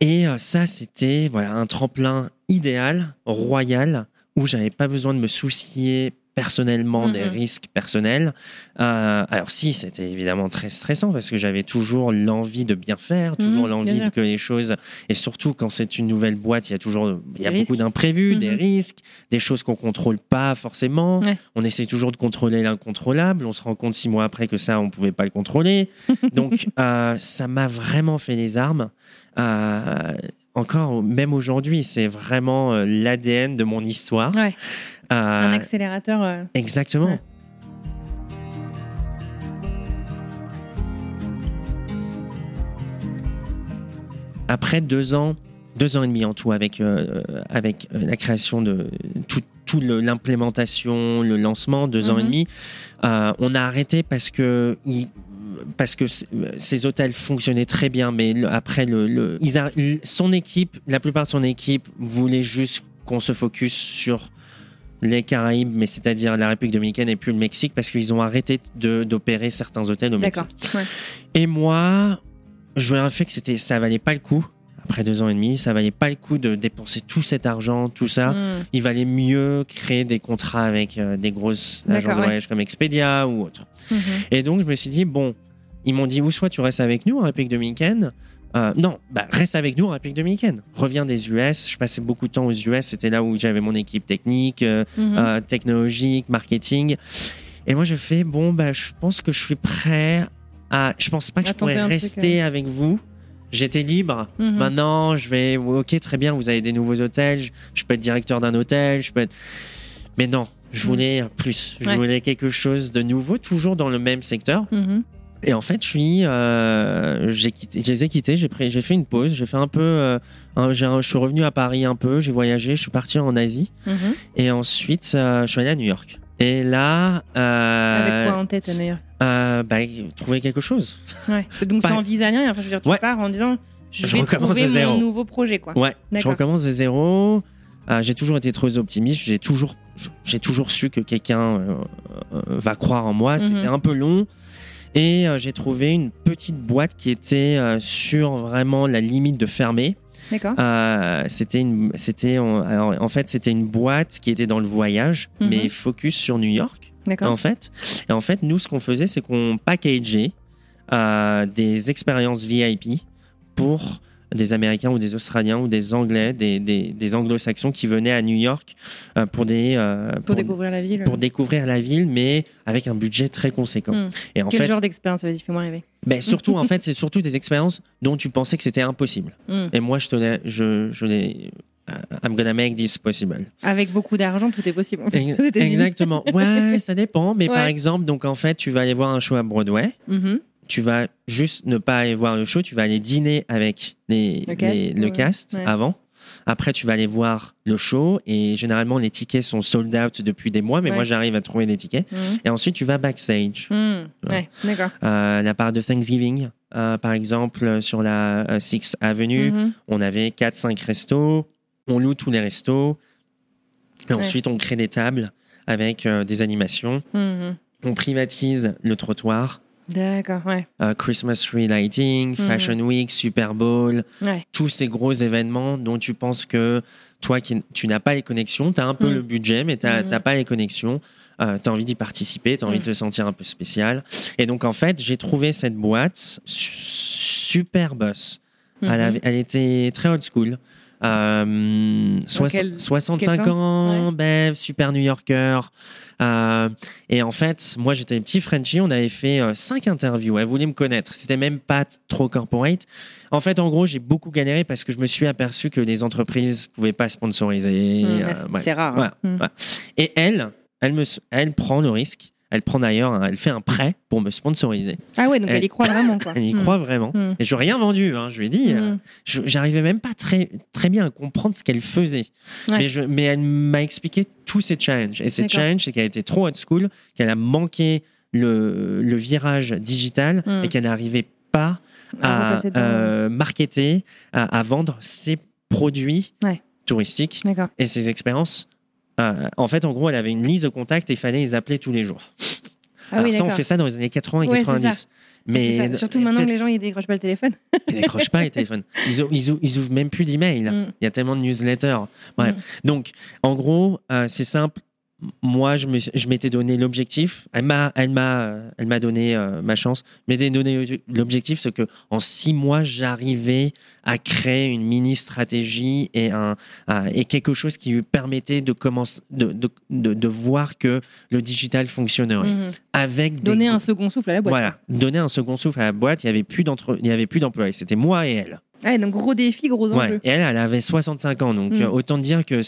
Et euh, ça, c'était voilà, un tremplin idéal, royal, où j'avais pas besoin de me soucier personnellement des Mhm. risques personnels. Euh, alors si, c'était évidemment très stressant parce que j'avais toujours l'envie de bien faire, toujours Mhm, l'envie bien sûr. que les choses, et surtout quand c'est une nouvelle boîte, il y a toujours il y a Des beaucoup d'imprévus, des Mhm. risques, des choses qu'on contrôle pas forcément. Ouais. On essaie toujours de contrôler l'incontrôlable. On se rend compte six mois après que ça, on pouvait pas le contrôler. Donc, euh, ça m'a vraiment fait les armes. Euh, encore, même aujourd'hui, c'est vraiment l'ADN de mon histoire. Ouais. Euh, Un accélérateur. euh, exactement. Ouais. Après deux ans, deux ans et demi en tout avec, euh, avec euh, la création de tout, tout l'implémentation, le lancement, deux ans et Mhm. demi, euh, on a arrêté parce que il- parce que ces hôtels fonctionnaient très bien, mais le- après le, le- ils a- son équipe, la plupart de son équipe voulait juste qu'on se focus sur les Caraïbes, mais c'est-à-dire la République dominicaine et puis le Mexique, parce qu'ils ont arrêté d'opérer certains hôtels au Mexique. Ouais. Et moi, je un fait que c'était, ça valait pas le coup. Après deux ans et demi, ça valait pas le coup de dépenser tout cet argent, tout ça. Mm. Il valait mieux créer des contrats avec euh, des grosses agences de ouais. voyage comme Expedia ou autre. Mhm. Et donc, je me suis dit, bon, ils m'ont dit, ou soit tu restes avec nous en République dominicaine. Euh, non, bah, reste avec nous en République dominicaine. Reviens des US. Je passais beaucoup de temps aux US. C'était là où j'avais mon équipe technique, euh, Mhm. euh, technologique, marketing. Et moi, je fais, bon, bah, je pense que je suis prêt à. Je pense pas que À je pourrais truc, rester avec vous. J'étais libre. Mhm. Maintenant, je vais. Ok, très bien, vous avez des nouveaux hôtels. Je, peux être directeur d'un hôtel. Je peux être. Mais non, je Mhm. voulais plus. Je Ouais. voulais quelque chose de nouveau, toujours dans le même secteur. Et en fait, je suis, euh, j'ai quitté, je les ai quittés, j'ai pris, j'ai fait une pause, j'ai fait un peu, euh, un- je suis revenu à Paris un peu, j'ai voyagé, je suis parti en Asie, Mhm. et ensuite, euh, je suis allé à New York. Et là, Avec quoi en tête à New York? bah, trouver quelque chose. ouais. Donc Pas- sans visa ni rien. Enfin, je veux dire, tu Ouais. pars en disant je, Je vais recommence trouver mon nouveau projet. Quoi. Ouais, je recommence de zéro. Euh, j'ai toujours été très optimiste. J'ai toujours, j'ai toujours su que quelqu'un euh, euh, va croire en moi. Mhm. C'était un peu long. Et euh, j'ai trouvé une petite boîte qui était euh, sur vraiment la limite de fermer. D'accord. Euh, c'était une, c'était en, fait c'était une boîte qui était dans le voyage, Mhm. mais focus sur New York D'accord. en fait. Et en fait, nous, ce qu'on faisait, c'est qu'on packageait euh, des expériences VIP pour des Américains ou des Australiens ou des Anglais, des, des, des Anglo-Saxons qui venaient à New York euh, pour des euh, Pour, découvrir la ville. pour découvrir la ville, mais avec un budget très conséquent. Hmm. Et en Quel fait, genre d'expérience Vas-y, fais-moi rêver. ben, surtout, en fait, c'est surtout des expériences dont tu pensais que c'était impossible. Hmm. Et moi, je te l'ai, je, je euh, I'm gonna make this possible. Avec beaucoup d'argent, tout est possible. Exactement. Ouais, ça dépend. Mais par exemple, donc en fait, tu vas aller voir un show à Broadway. Mhm. Tu vas juste ne pas aller voir le show. Tu vas aller dîner avec les, Le cast, les- le ouais. cast Ouais. avant. Après, tu vas aller voir le show et généralement les tickets sont sold out depuis des mois. Mais Ouais. moi, j'arrive à trouver des tickets. Mhm. Et ensuite, tu vas backstage. Hmm. Euh, la part de Thanksgiving, euh, par exemple, sur la euh, Sixth Avenue, Mhm. on avait 4-5 restos. On loue tous les restos. Et ensuite, on crée des tables avec euh, des animations. Mhm. On privatise le trottoir. D'accord, ouais. euh, Christmas tree lighting, Fashion Week, Super Bowl, Ouais. tous ces gros événements dont tu penses que toi, qui, tu n'as pas les connexions, tu as un peu Mm. le budget, mais tu n'as Mhm. pas les connexions. tu as envie d'y participer, tu as envie de te sentir un peu spécial. Et donc, en fait, j'ai trouvé cette boîte su- super boss. Elle, Mhm. avait- elle était très old school. Euh, soix- quel- 65 quel sens ans, bev, super New Yorker. Euh, et en fait, moi j'étais un petit Frenchie, on avait fait euh, cinq interviews. Elle voulait me connaître. C'était même pas trop corporate. En fait, en gros, j'ai beaucoup galéré parce que je me suis aperçu que les entreprises pouvaient pas sponsoriser. Mmh, euh, c'est- ouais. Rare. hein. Mm. voilà. Et elle, elle, me, elle prend le risque. Elle prend d'ailleurs, un- elle fait un prêt pour me sponsoriser. Ah ouais, donc Elle- elle y croit vraiment. Quoi. Elle y Mm. croit vraiment. Mm. Et je lui ai rien vendu. Hein, je lui ai dit, euh, Mm. je- j'arrivais même pas très, très bien à comprendre ce qu'elle faisait. Ouais. Mais, je, mais elle m'a expliqué tous ses challenges. Et ses D'accord. challenges, c'est qu'elle était trop old school, qu'elle a manqué le, le virage digital Mm. et qu'elle n'arrivait pas À à, repasser dedans. euh, marketer, à, à vendre ses produits Ouais. touristiques D'accord. et ses expériences. Euh, en fait, en gros, elle avait une liste de contacts et il fallait les appeler tous les jours. Ah Alors oui, ça, on fait ça dans les années 80 et Ouais, c'est 90. ça. Mais. Surtout maintenant que les gens ils décrochent pas le téléphone. ils décrochent pas les téléphones. Ils, ils, ils ouvrent même plus d'emails. Mm. Il y a tellement de newsletters. Bref. Donc, en gros, euh, c'est simple. Moi, je m'étais donné l'objectif. Elle m'a, elle m'a, elle m'a donné euh, ma chance. Je m'étais donné l'objectif, c'est que en six mois, j'arrivais à créer une mini stratégie et un et quelque chose qui lui permettait de commencer, de, de, de, de voir que le digital fonctionnerait Mhm. avec des Donner un second souffle à la boîte. voilà, donner un second souffle à la boîte. Il y avait plus d'entre, il y avait plus d'employés. C'était moi et elle. Ah donc gros défi, gros Ouais. enjeu. Et elle, elle avait 65 ans, donc Mm. euh, autant dire que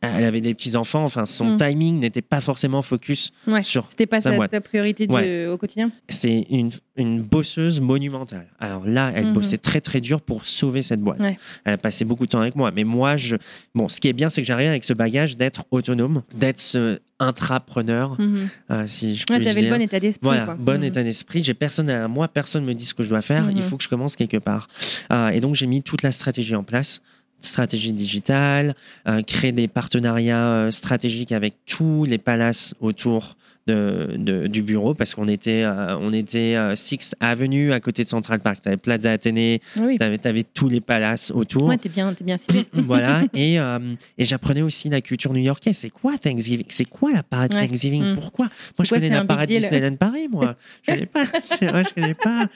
elle avait des petits enfants. Enfin, son Mm. timing n'était pas forcément focus Ouais. sur. C'était pas sa boîte. ta priorité du- Ouais. au quotidien? C'est une, une bosseuse monumentale. Alors là, elle Mhm. bossait très très dur pour sauver cette boîte. Ouais. Elle a passé beaucoup de temps avec moi. Mais moi, je, bon, ce qui est bien, c'est que j'arrive avec ce bagage d'être autonome, d'être ce intrapreneur, Mhm. euh, si je Ouais, puis t'avais le dire. bon état d'esprit. Voilà, quoi. bon Mhm. état d'esprit. J'ai personne à moi, personne me dit ce que je dois faire. Il faut que je commence quelque part. Euh, et donc j'ai mis toute la stratégie en place, stratégie digitale, euh, créer des partenariats euh, stratégiques avec tous les palaces autour de, de- du bureau parce qu'on était euh, on était euh, Sixth Avenue à côté de Central Park. T'avais Plaza Athénée, Ah oui. t'avais avais tous les palaces autour. Ouais, t'es bien, t'es bien situé. voilà et, euh, et j'apprenais aussi la culture new-yorkaise c'est quoi Thanksgiving? C'est quoi la parade Ouais. Thanksgiving? Mm. pourquoi? Moi je connais la parade Disneyland Paris moi je connais pas C'est vrai, je connais pas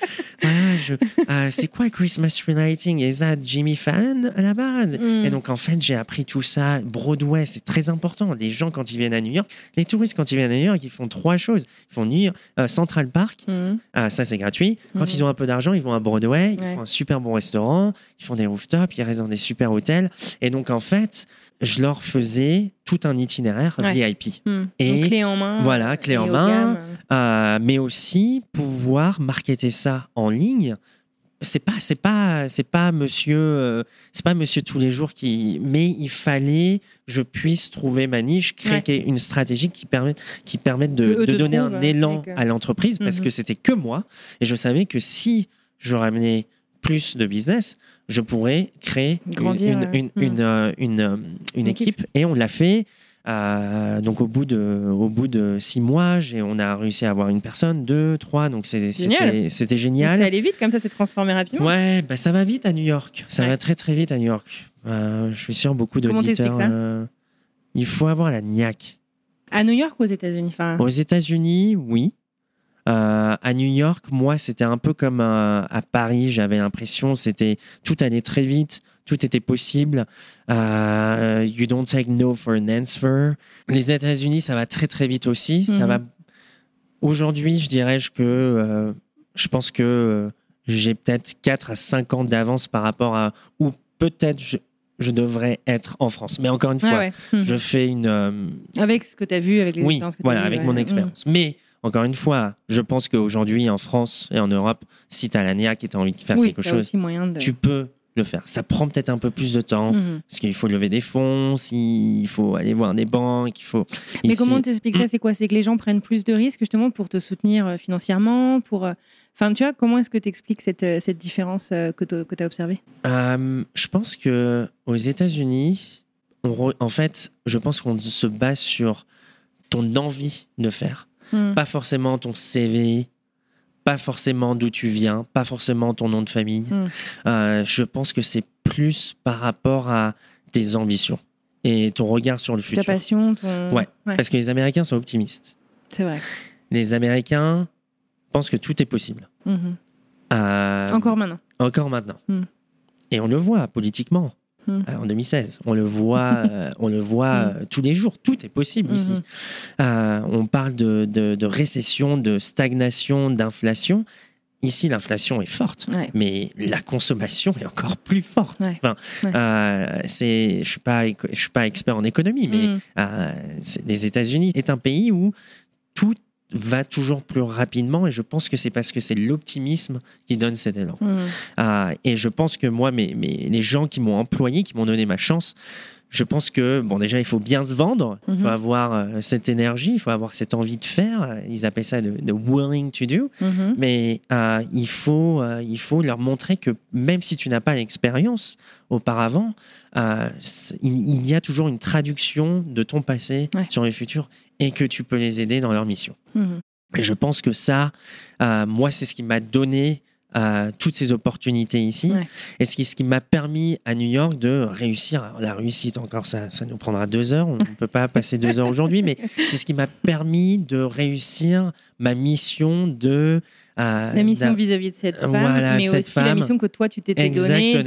Voilà, je- euh, c'est quoi Christmas Relighting is that Jimmy Fallon à la base? Mm. et donc en fait j'ai appris tout ça Broadway c'est très important les gens quand ils viennent à New York les touristes quand ils viennent à New York ils font trois choses ils font New York- euh, Central Park Mhm. ah, ça, c'est gratuit. Quand Mhm. ils ont un peu d'argent, ils vont à Broadway, ils Ouais. font un super bon restaurant, ils font des rooftops, ils restent dans des super hôtels. Et donc, en fait, je leur faisais tout un itinéraire Ouais. VIP. Mhm. Et Donc, clé en main. voilà, clé en main. Euh, mais aussi pouvoir marketer ça en ligne. C'est pas, c'est pas, c'est pas monsieur, euh, c'est pas monsieur tous les jours qui, mais il fallait que je puisse trouver ma niche, créer Ouais. une stratégie qui permette, qui permette de, donner un élan que- à l'entreprise parce Mhm. que c'était que moi et je savais que si je ramenais plus de business, je pourrais créer une, Grandir, une, une, Mhm. une, euh, une, euh, une Une équipe. équipe et on l'a fait. Euh, donc au bout de au bout de six mois, on a réussi à avoir une personne, deux, trois. Donc c'est- Génial. c'était c'était génial. Ça allait vite, comme ça, s'est transformé rapidement. Ouais, bah ça va vite à New York. Ça Ouais. va très très vite à New York. Euh, je suis sûr beaucoup d'auditeurs. euh, il faut avoir la niaque. À New York ou aux États-Unis enfin, Aux États-Unis, oui. Euh, à New York, moi, c'était un peu comme euh, à Paris. J'avais l'impression, c'était tout allait très vite, tout était possible. Euh, you don't take no for an answer. Les États-Unis, ça va très très vite aussi. Ça Mhm. va. Aujourd'hui, je dirais que euh, je pense que euh, j'ai peut-être 4 à 5 ans d'avance par rapport à où peut-être je, je devrais être en France. Mais encore une Ah fois, ouais. Mhm. je fais une euh, Avec ce que tu as vu, avec les oui, expériences que voilà, eues, avec mon Mhm. expérience. Mais encore une fois, je pense qu'aujourd'hui, en France et en Europe, si tu as la NIAC et tu as envie de faire Oui, quelque chose, de. tu peux le faire. Ça prend peut-être un peu plus de temps, Mhm. parce qu'il faut lever des fonds, il faut aller voir des banques, il faut... Mais Ici- comment t'expliques ça C'est quoi? C'est que les gens prennent plus de risques justement pour te soutenir euh, financièrement pour... euh, Enfin, tu vois, comment est-ce que tu expliques cette, euh, cette différence que tu as observée? Euh, je pense que aux États-Unis, re- en fait, je pense qu'on se base sur ton envie de faire. Mhm. Pas forcément ton CV, pas forcément d'où tu viens, pas forcément ton nom de famille. Mm. Euh, je pense que c'est plus par rapport à tes ambitions et ton regard sur le Ta futur. passion, ton... Ouais. Parce que les Américains sont optimistes. c'est vrai. Les Américains pensent que tout est possible. Mhm. Euh, Encore maintenant. Encore maintenant. Mm. Et on le voit politiquement. Mm. euh, en 2016. On le voit, euh, on le voit Mm. euh, tous les jours. Tout est possible ici. Mhm. Euh, on parle de, de- de récession, de stagnation, d'inflation. Ici, l'inflation est forte, Ouais. mais la consommation est encore plus forte. Ouais. Enfin, Ouais. euh, c'est, je suis pas, je suis pas expert en économie, mais euh, les États-Unis est un pays où tout va toujours plus rapidement, et je pense que c'est parce que c'est l'optimisme qui donne cet élan. Mm. Ah, et je pense que moi, mes, mes- les gens qui m'ont employé, qui m'ont donné ma chance, je pense que, bon, déjà, il faut bien se vendre, il faut Mhm. avoir euh, cette énergie, il faut avoir cette envie de faire. Ils appellent ça le, le willing to do. Mhm. Mais euh, il, faut, euh, il faut leur montrer que même si tu n'as pas l'expérience auparavant, euh, il, il y a toujours une traduction de ton passé Ouais. sur le futur et que tu peux les aider dans leur mission. Mhm. Et je pense que ça, euh, moi, c'est ce qui m'a donné euh, toutes ces opportunités ici. Ouais. Et ce qui, ce qui m'a permis à New York de réussir. Alors, la réussite, encore, ça, ça nous prendra deux heures. On ne peut pas passer deux heures aujourd'hui, mais c'est ce qui m'a permis de réussir ma mission de. euh, La mission vis-à-vis de cette femme, Voilà, mais cette aussi la mission que toi tu t'étais donnée de,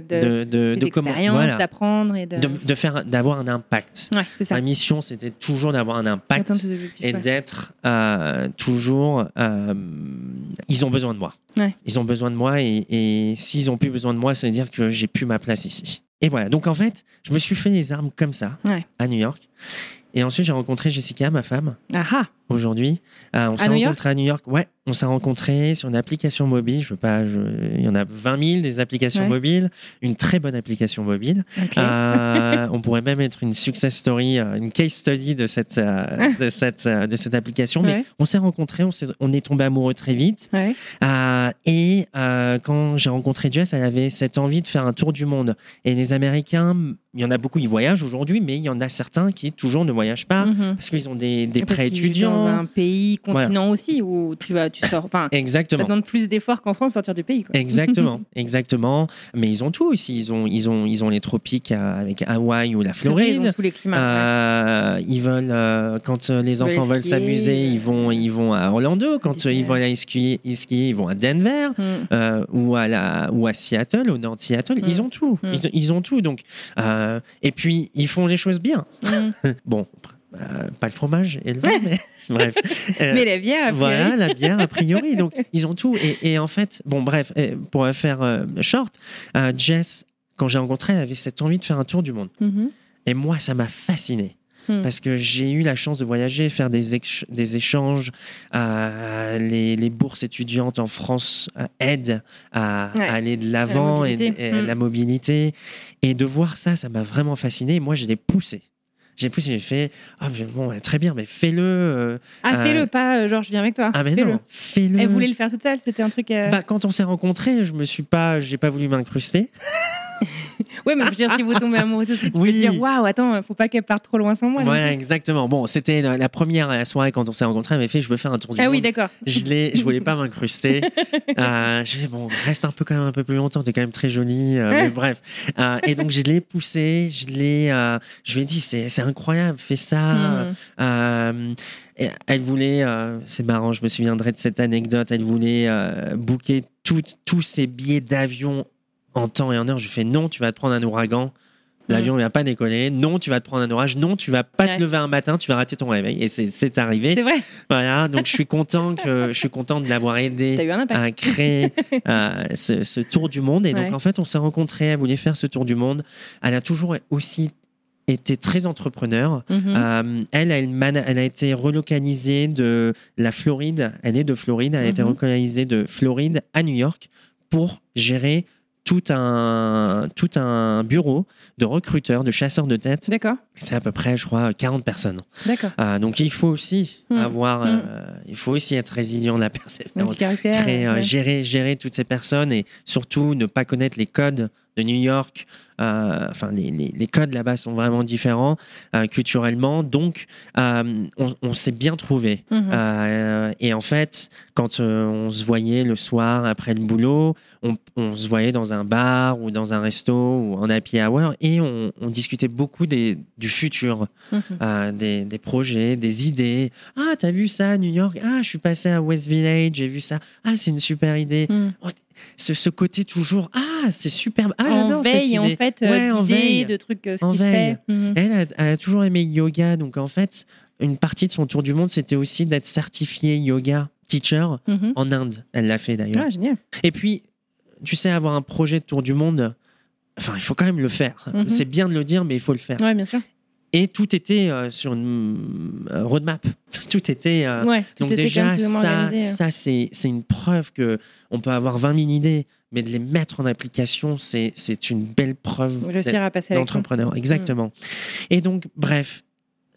de, de, de, des de comment- expériences, voilà, d'apprendre et de. de, faire, d'avoir un impact. Ouais, ça. Ma mission, c'était toujours d'avoir un impact et d'être euh, toujours. euh, ils ont besoin de moi. Ouais. Ils ont besoin de moi et, et s'ils ont plus besoin de moi, ça veut dire que j'ai plus ma place ici. Et voilà. Donc en fait, je me suis fait les armes comme ça Ouais. à New York. Et ensuite, j'ai rencontré Jessica, ma femme, Ah ah aujourd'hui. Euh, on s'est New York rencontrés à New York. Ouais, on s'est rencontrés sur une application mobile. Je veux pas. je- Il y en a 20 000 des applications Ouais. mobiles. Une très bonne application mobile. Ok. Euh, on pourrait même être une success story, euh, une case study de cette, de cette, de cette application. Mais Ouais. on s'est rencontrés, on, s'est- on est tombé amoureux très vite. Ouais. Euh, et euh, quand j'ai rencontré Jess, elle avait cette envie de faire un tour du monde. Et les Américains, il y en a beaucoup, ils voyagent aujourd'hui, mais il y en a certains qui toujours ne voyagent pas Mhm. parce qu'ils ont des, des prêts étudiants. Dans un pays, Voilà. continent aussi, où tu vas, tu sors. Enfin, ça Exactement. demande plus d'efforts qu'en France sortir du pays. Quoi. Exactement, exactement. Mais ils ont tout aussi. Ils ont, ils ont, ils ont les tropiques avec Hawaï ou la vrai, ils Floride. ont tous les climats. Euh, ils veulent euh, quand euh, les enfants veulent s'amuser, ils vont ils vont à Orlando. Quand ils veulent aller skier, ils vont à Denver. Mm. euh, ou à la ou à Seattle, au nord de Seattle. Mm. Ils ont tout. Mm. Ils, ils ont tout. Donc et puis ils font les choses bien. Bon, euh, pas le fromage et le vin, mais bref. Euh, Mais la bière, a priori. voilà, la bière a priori. Donc, ils ont tout. Et, et en fait, bon, bref, pour faire euh, short, euh, Jess, quand j'ai rencontré, elle avait cette envie de faire un tour du monde. Mhm. Et moi, ça m'a fasciné. Hmm. Parce que j'ai eu la chance de voyager, faire des, éch- des échanges. euh, les, les bourses étudiantes en France euh, aident à, Ouais, à aller de l'avant et, mobilité. et Hmm. la mobilité. Et de voir ça, ça m'a vraiment fasciné. Et moi, je l'ai poussé. J'ai poussé, j'ai fait ah, mais bon, très bien, mais fais-le. euh. Ah, Euh, fais-le, pas euh, genre je viens avec toi. Ah, mais Fais-le. non, fais-le. Elle voulait le faire toute seule, c'était un truc. euh, Bah, quand on s'est rencontrés, je me suis pas, j'ai pas voulu m'incruster. Ouais, mais je veux dire, si vous tombez amoureux tout de suite, Oui. dire waouh, attends, faut pas qu'elle parte trop loin sans moi. Voilà, exactement. Bon, c'était la, la première à la soirée quand on s'est rencontrés. Elle m'a fait, je veux faire un tour du Ah monde. oui, d'accord. je l'ai, je voulais pas m'incruster. Euh, je dit bon, reste un peu quand même un peu plus longtemps. T'es quand même très jolie. euh, mais bref. Euh, et donc je l'ai poussé. Je l'ai, euh, je lui ai dit c'est, incroyable, fais ça. Et elle voulait, euh, c'est marrant, je me souviendrai de cette anecdote. Elle voulait euh, booker tous ses billets d'avion en temps et en heure. Je lui fais non, tu vas te prendre un ouragan. L'avion ne va pas décoller. Non, tu vas te prendre un orage. Non, tu vas pas Ouais. te lever un matin. Tu vas rater ton réveil. Et c'est, arrivé. C'est vrai, Voilà. Donc je suis content que je suis content de l'avoir aidé à créer euh, ce, ce tour du monde. Et donc, en fait, on s'est rencontrés. Elle voulait faire ce tour du monde. Elle a toujours aussi été très entrepreneur. Mhm. Euh, elle, elle, elle a été relocalisée de la Floride. Elle est de Floride. Elle a été Mhm. relocalisée de Floride à New York pour gérer tout un, tout un bureau de recruteurs, de chasseurs de tête. D'accord, C'est à peu près, je crois, 40 personnes. d'accord. Euh, donc, il faut aussi Mhm. avoir, Mhm. euh, il faut aussi être résilient, la persévérance créer, euh, ouais. gérer, gérer toutes ces personnes et surtout ne pas connaître les codes de New York. Euh, enfin, les, les- les codes là-bas sont vraiment différents euh, culturellement. Donc, euh, on, on s'est bien trouvé. Mhm. Et en fait, quand on se voyait le soir après le boulot, on, on se voyait dans un bar ou dans un resto ou en happy hour et on, on discutait beaucoup des, du futur, Mhm. des, des projets, des idées. Ah, t'as vu ça à New York? Ah, je suis passé à West Village, j'ai vu ça. Ah, c'est une super idée. Mhm. Oh, ce, ce côté toujours ah c'est superbe ah j'adore cette idée en fait, euh, Ouais, en d'idées, veille. de trucs, euh, ce En qui se veille. fait. Mhm. Elle a, elle a toujours aimé yoga, donc en fait, une partie de son tour du monde, c'était aussi d'être certifiée yoga teacher Mhm. en Inde. Elle l'a fait d'ailleurs. Ah, génial. Et puis, tu sais, avoir un projet de tour du monde, enfin, il faut quand même le faire. Mhm. C'est bien de le dire, mais il faut le faire. Ouais, bien sûr. Et tout était euh, sur une euh, roadmap. Tout était. euh, Ouais, tout donc était déjà, ça, hein. ça c'est c'est une preuve que on peut avoir 20 000 idées, mais de les mettre en application, c'est c'est une belle preuve d'être- Réussir à passer à l'action. d'entrepreneur. Exactement. Et donc, bref,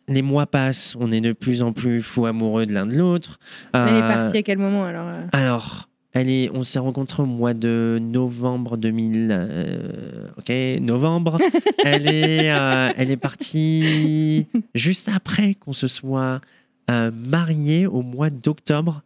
les mois passent, on est de plus en plus fou amoureux de l'un de l'autre. Elle est Euh, partie à quel moment alors alors, elle est, on s'est rencontrés au mois de novembre 2000. euh, ok, novembre. elle est, euh, elle est partie juste après qu'on se soit euh, mariés au mois d'octobre.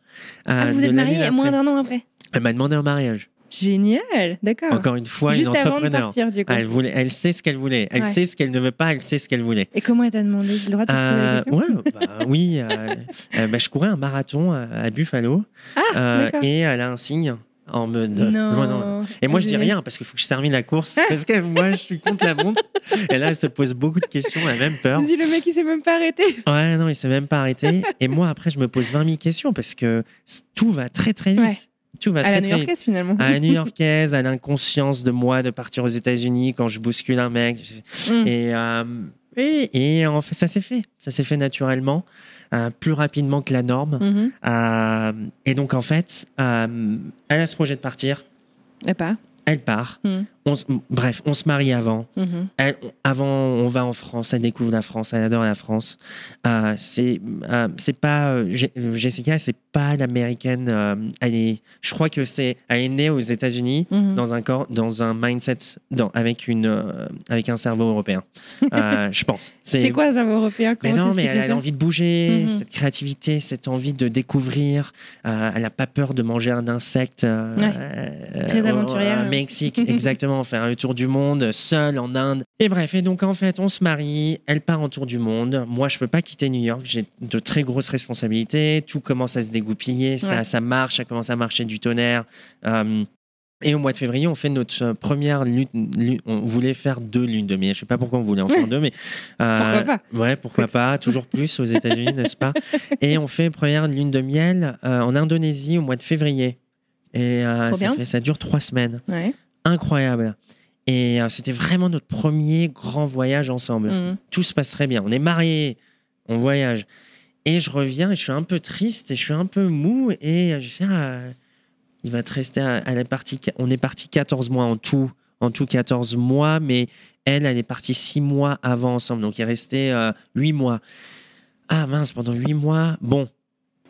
euh, Ah, vous de êtes l'année mariés moins d'un an après Elle m'a demandé en mariage. Génial, d'accord. Encore une fois, Juste une entrepreneur. partir, du coup. Ah, elle, voulait, elle sait ce qu'elle voulait. Elle Ouais. sait ce qu'elle ne veut pas. Elle sait ce qu'elle voulait. Et comment elle t'a demandé le droit de Euh, ouais, bah, oui. euh, euh, bah, je courais un marathon à, à Buffalo Ah, euh, et elle a un signe en mode. Non. Non. Et moi, je dis rien parce qu'il faut que je termine la course. Parce que moi, je suis contre la montre. Et là, elle se pose beaucoup de questions. Elle a même peur. Vas-y, le mec, il s'est même pas arrêté. Ouais, non, il s'est même pas arrêté. Et moi, après, je me pose 20 000 questions parce que tout va très, très vite. Ouais. Tout va À la très, vite. new-yorkaise, finalement. À la new-yorkaise, à l'inconscience de moi de partir aux États-Unis quand je bouscule un mec. Mm. Et, euh, et, et en fait, ça s'est fait. Ça s'est fait naturellement, euh, plus rapidement que la norme. Mhm. Euh, et donc, en fait, elle a ce projet de partir. Et pas. Elle part. Mm. On se- bref, on se marie avant. Mhm. Elle- avant, on va en France. Elle découvre la France. Elle adore la France. Euh, c'est, euh, pas euh, Je- Jessica. C'est pas l'américaine. euh, elle est. Je crois que c'est. Elle est née aux États-Unis Mhm. dans un corps, dans un mindset, dans, avec une, euh, avec un cerveau européen. Euh, je pense. C'est quoi un cerveau européen? Mais non, mais elle a envie de bouger, Mhm. cette créativité, cette envie de découvrir. Elle n'a pas peur de manger un insecte. Ouais. Très aventurière. au Mexique, exactement. Faire le tour du monde, seule en Inde. Et bref, et donc en fait, on se marie. Elle part en tour du monde. Moi, je peux pas quitter New York. J'ai de très grosses responsabilités. Tout commence à se dégoupiller. Ça, Ouais. ça marche. Ça commence à marcher du tonnerre. Euh, et au mois de février, on fait notre euh, première lune. lune- on voulait faire deux lunes de miel. Je sais pas pourquoi on voulait en faire deux, mais euh, Pourquoi pas? Ouais, pourquoi pas? Toujours plus aux États-Unis, n'est-ce pas? Et on fait première lune de miel euh, en Indonésie au mois de février. Et euh, ça, fait- ça dure trois semaines. Ouais. Incroyable. Et euh, c'était vraiment notre premier grand voyage ensemble. Mhm. Tout se passe très bien. On est mariés, on voyage. Et je reviens et je suis un peu triste et je suis un peu mou. Et je fais, ah, il va te rester à, à la partie. On est parti 14 mois en tout. En tout, 14 mois. Mais elle, elle est partie 6 mois avant ensemble. Donc il est resté 8 mois. Ah mince, pendant 8 mois. Bon,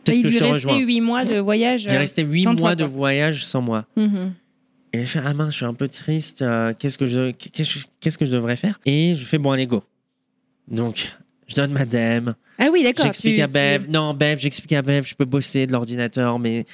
peut-être il que lui je te restait rejoins. 8 mois de voyage. Il est euh, resté 8 sans mois toi, de voyage sans moi. mhm. Et je fais, ah mince, je suis un peu triste. euh, qu'est-ce, que je, qu'est-ce, qu'est-ce que je devrais faire? Et je fais, bon, allez, go. Donc, je donne ma dème. Ah oui, d'accord. J'explique tu- à Bev. Non, Bev, j'explique à Bev, je peux bosser de l'ordinateur, mais,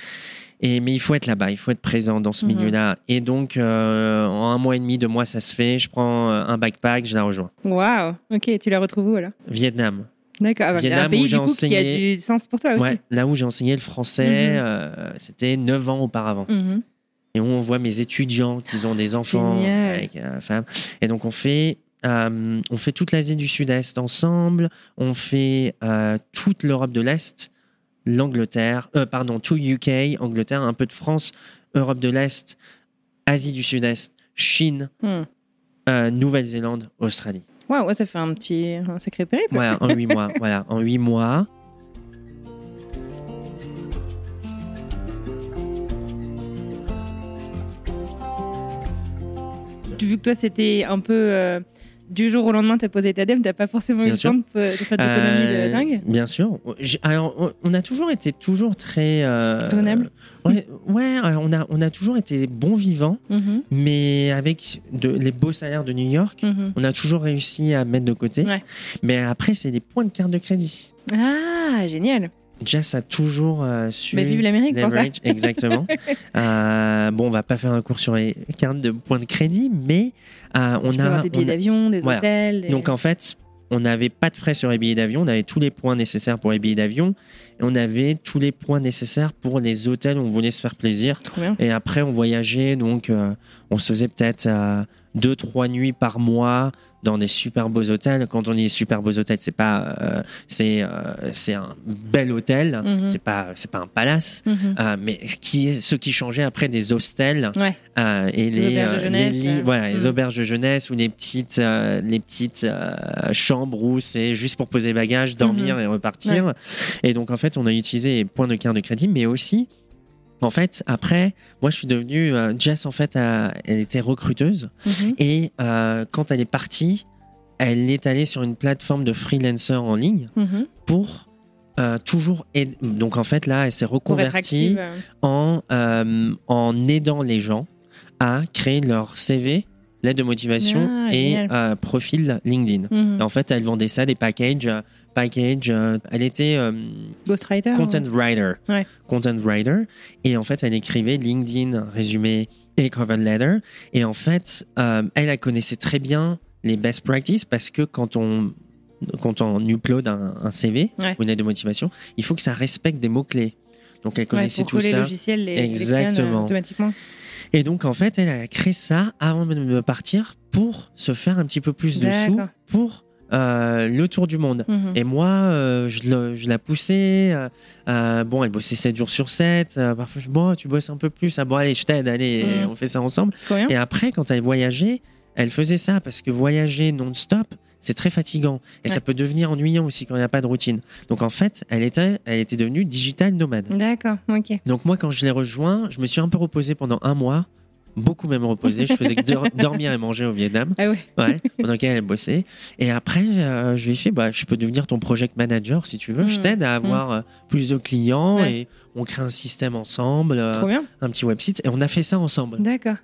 et, mais il faut être là-bas, il faut être présent dans ce Mhm. milieu-là. Et donc, euh, en un mois et demi, deux mois, ça se fait. Je prends euh, un backpack, je la rejoins. Waouh. Ok, tu la retrouves où alors? Vietnam. D'accord. Ah, bah, Vietnam, un pays où j'ai coup qui a enseigné- du sens pour toi aussi. Ouais, là où j'ai enseigné le français, Mhm. euh, c'était neuf ans auparavant. Mhm. Et où on voit mes étudiants qui ont des enfants Génial. avec euh, femme. Et donc on fait euh, on fait toute l'Asie du Sud-Est ensemble, on fait euh, toute l'Europe de l'Est, l'Angleterre, euh, pardon, tout UK, Angleterre, un peu de France, Europe de l'Est, Asie du Sud-Est, Chine, Hmm. Nouvelle-Zélande, Australie. Waouh, ouais, ça fait un petit, un sacré périple. Voilà, en huit mois. Voilà, en huit mois. Vu que toi, c'était un peu euh, du jour au lendemain, t'as posé ta dème, t'as pas forcément eu le temps de, faire des économies de Euh, dingue. Bien sûr. Alors, on- a toujours été toujours très euh, Raisonnable Ouais, ouais, euh, on a on a toujours été bons vivants, Mhm, mais avec de, les beaux salaires de New York, mhm. on a toujours réussi à mettre de côté. Ouais. Mais après, c'est des points de carte de crédit. Ah, génial. Jess a toujours euh, su. Bah, vive l'Amérique pour ça. exactement. Euh, bon, on va pas faire un cours sur les cartes de points de crédit, mais euh, on tu peux a. avoir des billets on a- d'avion, des Voilà. hôtels. des- Donc en fait, on n'avait pas de frais sur les billets d'avion, on avait tous les points nécessaires pour les billets d'avion, et on avait tous les points nécessaires pour les hôtels où on voulait se faire plaisir. Trop bien. Et après, on voyageait, donc euh, on se faisait peut-être deux, trois nuits par mois dans des super beaux hôtels. Quand on dit super beaux hôtels, c'est pas, euh, c'est, euh, c'est un bel hôtel, Mhm. c'est pas, c'est pas un palace. Mhm. Euh, mais qui est ce qui changeait après des hostels Ouais. et les, auberges de jeunesse, les auberges de jeunesse ou les petites les petites chambres où c'est juste pour poser bagages, dormir et repartir. Et donc en fait, on a utilisé les points de carte de crédit, mais aussi en fait après, moi je suis devenu euh, Jess en fait, a- elle était recruteuse Mhm. et euh, quand elle est partie, elle est allée sur une plateforme de freelancer en ligne Mhm. pour euh, toujours aider. Donc en fait là, elle s'est reconvertie en, en aidant les gens à créer leur CV, lettre de motivation Ah, et profil LinkedIn. mhm. Et en fait, elle vendait ça, des packages. Package, euh, elle était euh, Ghostwriter. content writer. Ouais. Content writer. Et en fait, elle écrivait LinkedIn, résumé et cover letter. Et en fait, euh, elle, elle connaissait très bien les best practices parce que quand on quand on upload un, un CV Ouais. ou une lettre de motivation, il faut que ça respecte des mots-clés. Donc elle Ouais, connaissait pour tout les ça. logiciels les Exactement. euh, automatiquement. Et donc, en fait, elle a créé ça avant de partir pour se faire un petit peu plus de sous pour euh, le tour du monde. Mhm. Et moi, euh, je, le- je la poussais. euh, bon, elle bossait 7 jours sur 7. euh, parfois, je bon, tu bosses un peu plus. Ah, bon, allez, je t'aide. Allez, Mhm. on fait ça ensemble. Et après, quand elle voyageait, elle faisait ça parce que voyager non-stop, c'est très fatigant. Et Ouais. ça peut devenir ennuyant aussi quand il n'y a pas de routine. Donc, en fait, elle était, elle était devenue digital nomade. D'accord, ok. Donc moi, quand je l'ai rejoint, je me suis un peu reposé pendant un mois, beaucoup même reposé. Je faisais que dor- dormir et manger au Vietnam, Ah ouais. ouais, pendant lequel elle bossait. Et après, euh, je lui ai fait, bah, je peux devenir ton project manager si tu veux. Je Mhm. t'aide à avoir euh, plus de clients Ouais. et on crée un système ensemble, euh, Trop bien. un petit website. Et on a fait ça ensemble. D'accord,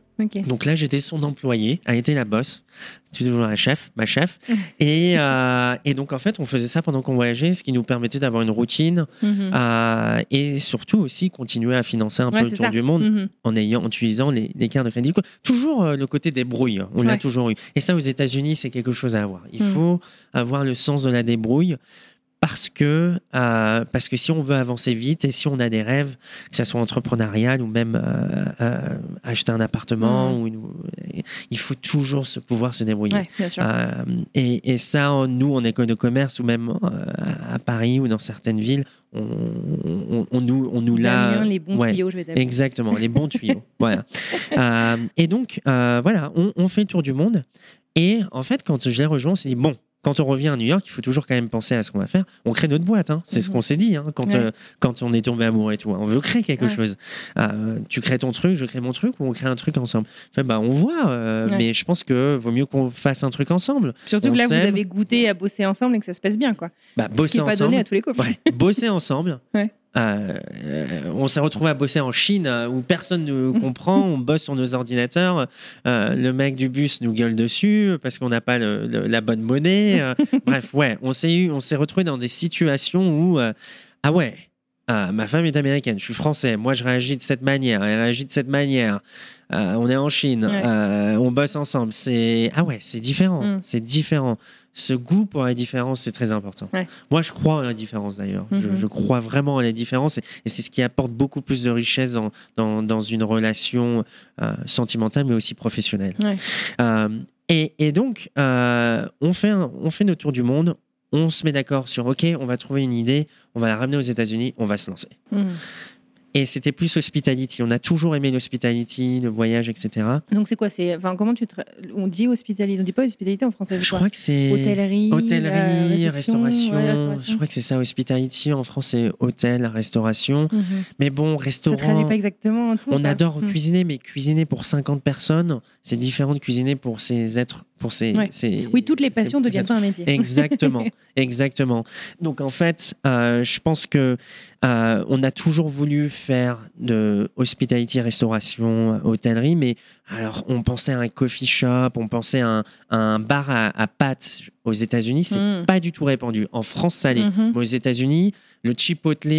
Donc là, j'étais son employé, elle était la boss, tu toujours la chef, ma chef. et, euh, et donc, en fait, on faisait ça pendant qu'on voyageait, ce qui nous permettait d'avoir une routine Mhm. euh, et surtout aussi continuer à financer un Ouais, peu le tour ça. du monde Mhm. en ayant en utilisant les, les cartes de crédit. Toujours euh, le côté débrouille, hein. on l'a toujours eu. Et ça, aux États-Unis, c'est quelque chose à avoir. Il Mhm. faut avoir le sens de la débrouille. Parce que, euh, parce que si on veut avancer vite et si on a des rêves, que ce soit entrepreneurial ou même euh, euh, acheter un appartement, ou une- il faut toujours se, pouvoir se débrouiller. Ouais, bien sûr. Et, et ça, nous, en école de commerce ou même à Paris ou dans certaines villes, on, on, on nous, on nous l'a. Les bons ouais, tuyaux, je vais t'appeler. Exactement, les bons tuyaux. voilà. Et donc, voilà, on, on fait le tour du monde. Et en fait, quand je l'ai rejoint, on s'est dit bon. Quand on revient à New York, il faut toujours quand même penser à ce qu'on va faire. On crée notre boîte, hein. c'est ce Mhm. qu'on s'est dit hein, quand, Ouais. euh, quand on est tombé amoureux et tout. On veut créer quelque Ouais. chose. Euh, tu crées ton truc, je crée mon truc, ou on crée un truc ensemble. Enfin, bah, on voit, euh, Ouais. mais je pense que vaut mieux qu'on fasse un truc ensemble. Surtout on que là, vous avez goûté à bosser ensemble et que ça se passe bien, quoi. Bah, Ce qui bosser n'est pas donné ensemble. à tous les couples. Bosser ensemble. Euh, euh, on s'est retrouvé à bosser en Chine euh, où personne ne comprend. on bosse sur nos ordinateurs. Euh, le mec du bus nous gueule dessus parce qu'on n'a pas le- le- la bonne monnaie. Euh, bref, ouais, on s'est eu, on s'est retrouvé dans des situations où ah ouais. ah, ma femme est américaine, je suis français. Moi, je réagis de cette manière. Elle réagit de cette manière. On est en Chine. Ouais. on bosse ensemble. C'est ah ouais, c'est différent. Mm. C'est différent. Ce goût pour la différence, c'est très important. Ouais. Moi, je crois à la différence d'ailleurs. je, Mhm. je crois vraiment à la différence et, et c'est ce qui apporte beaucoup plus de richesse dans, dans, dans une relation euh, sentimentale mais aussi professionnelle. Ouais. Euh, et, et donc, euh, on, fait un- on fait notre tour du monde. On se met d'accord sur OK, on va trouver une idée, on va la ramener aux États-Unis, on va se lancer. Mhm. Et c'était plus hospitality. On a toujours aimé l'hospitality, le voyage, etc. Donc, c'est quoi? C'est... Enfin, comment tu te... On dit hospitalité. On dit pas hospitalité en français. Je crois que c'est. Hôtellerie. Hôtellerie, euh, restauration. ouais, Je restauration. crois que c'est ça, hospitality. En France, c'est hôtel, restauration. Mhm. Mais bon, Ça restaurant. traduit pas exactement tout. On adore Mhm. cuisiner, mais cuisiner pour 50 personnes, c'est différent de cuisiner pour ces êtres, pour ces. Ouais. ces- Oui, toutes les passions ne deviennent pas un métier. Exactement, exactement. Donc en fait, euh, je pense que euh, on a toujours voulu faire de hospitality, restauration, hôtellerie, mais alors on pensait à un coffee shop, on pensait à un, à un bar à, à pâtes aux États-Unis, c'est Mm. pas du tout répandu. En France, ça l'est, Mhm. mais aux États-Unis, le chipotle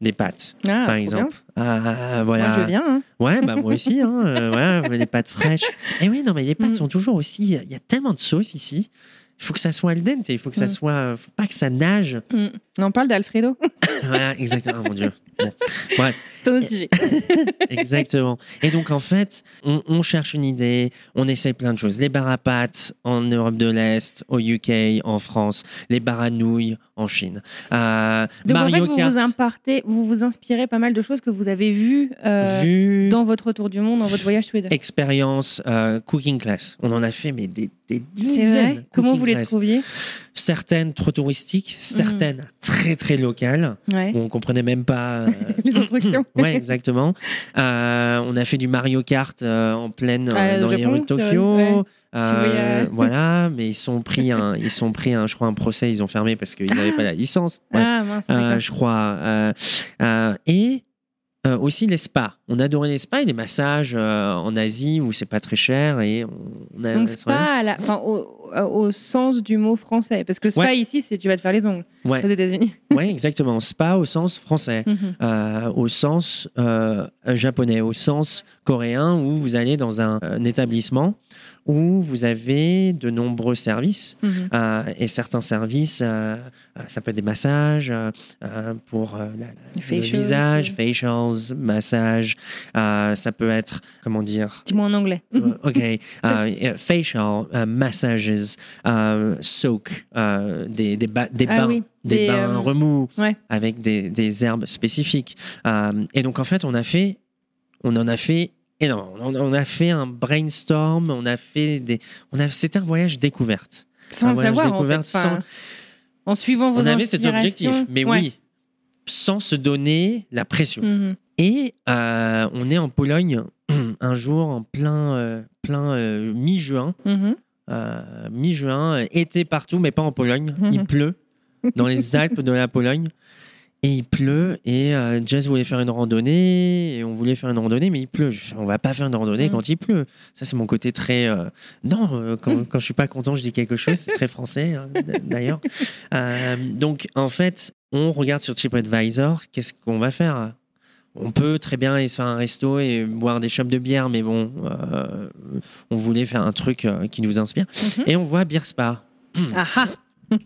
des pâtes, Ah, par exemple. Ah, voilà. Moi, je viens. hein. Ouais, bah moi aussi, hein, euh, ouais, les pâtes fraîches. Et oui, non, mais les pâtes Mm. sont toujours aussi. Il y a tellement de sauces ici. il faut que ça soit al dente, il faut que ça Mm. soit, faut pas que ça nage. Mm. On parle d'Alfredo. voilà, exactement. Oh, mon Dieu. Bon. Bref, C'est un autre sujet. exactement. Et donc en fait, on, on cherche une idée, on essaye plein de choses. Les bars à pâtes en Europe de l'Est, au UK, en France, les bars à nouilles en Chine. Euh, Donc en fait, Mario vous Kart, vous, impartez, vous vous inspirez pas mal de choses que vous avez vues euh, vu dans votre retour du monde, dans votre voyage deux. expérience euh, cooking class. On en a fait mais des, des C'est dizaines. vrai? Comment vous les class. trouviez? Certaines trop touristiques, certaines très très locales ouais. où on comprenait même pas. euh, Les instructions. ouais, exactement. Euh, on a fait du Mario Kart en pleine Ah, dans les rues de Tokyo. Euh, voilà, mais ils sont pris un, ils sont pris un, je crois un procès, ils ont fermé parce qu'ils n'avaient pas la licence. Ouais. Ah mince, Euh, je crois. Euh, et euh, aussi les spas. On adorait les spas et les massages euh, en Asie où c'est pas très cher et on a. Donc spa à la- enfin, au, au sens du mot français, parce que spa Ouais. ici, c'est tu vas te faire les ongles Ouais, aux États-Unis. ouais, exactement. Spa au sens français. Mhm. euh, au sens euh, japonais, au sens coréen, où vous allez dans un, un établissement où vous avez de nombreux services. Mhm. euh, et certains services, euh, euh, ça peut être des massages euh, euh, pour euh, la- le Facials, visage, ouais. facials, massages. euh, ça peut être, comment dire, Dis-moi en anglais. euh, OK. euh, facial, euh, massages, euh, soak, euh, des, des, ba- des Ah bains, oui, des, des, bains euh, remous ouais. avec des, herbes spécifiques. Euh, et donc, en fait, on a fait, on en a fait énormément. On, on a fait un brainstorm, on a fait des, on a, c'était un voyage découverte. Sans un voyage savoir, en, découverte fait. Enfin, en suivant vos On avait cet objectif, mais Ouais. oui, sans se donner la pression. Mhm. Et euh, on est en Pologne un jour en plein, euh, plein euh, mi-juin. Mhm. Euh, mi-juin, été partout, mais pas en Pologne. Il pleut dans les Alpes de la Pologne. Et il pleut. Et euh, Jess voulait faire une randonnée. Et on voulait faire une randonnée, mais il pleut. Je fais, on va pas faire une randonnée quand il pleut. Ça, c'est mon côté très. euh, non, euh, quand, quand je suis pas content, je dis quelque chose. C'est très français, hein, d'ailleurs. Donc, en fait, on regarde sur TripAdvisor. Qu'est-ce qu'on va faire? On peut très bien aller se faire un resto et boire des chopes de bière, mais bon, euh, on voulait faire un truc euh, qui nous inspire. Mhm. Et on voit Beer Spa.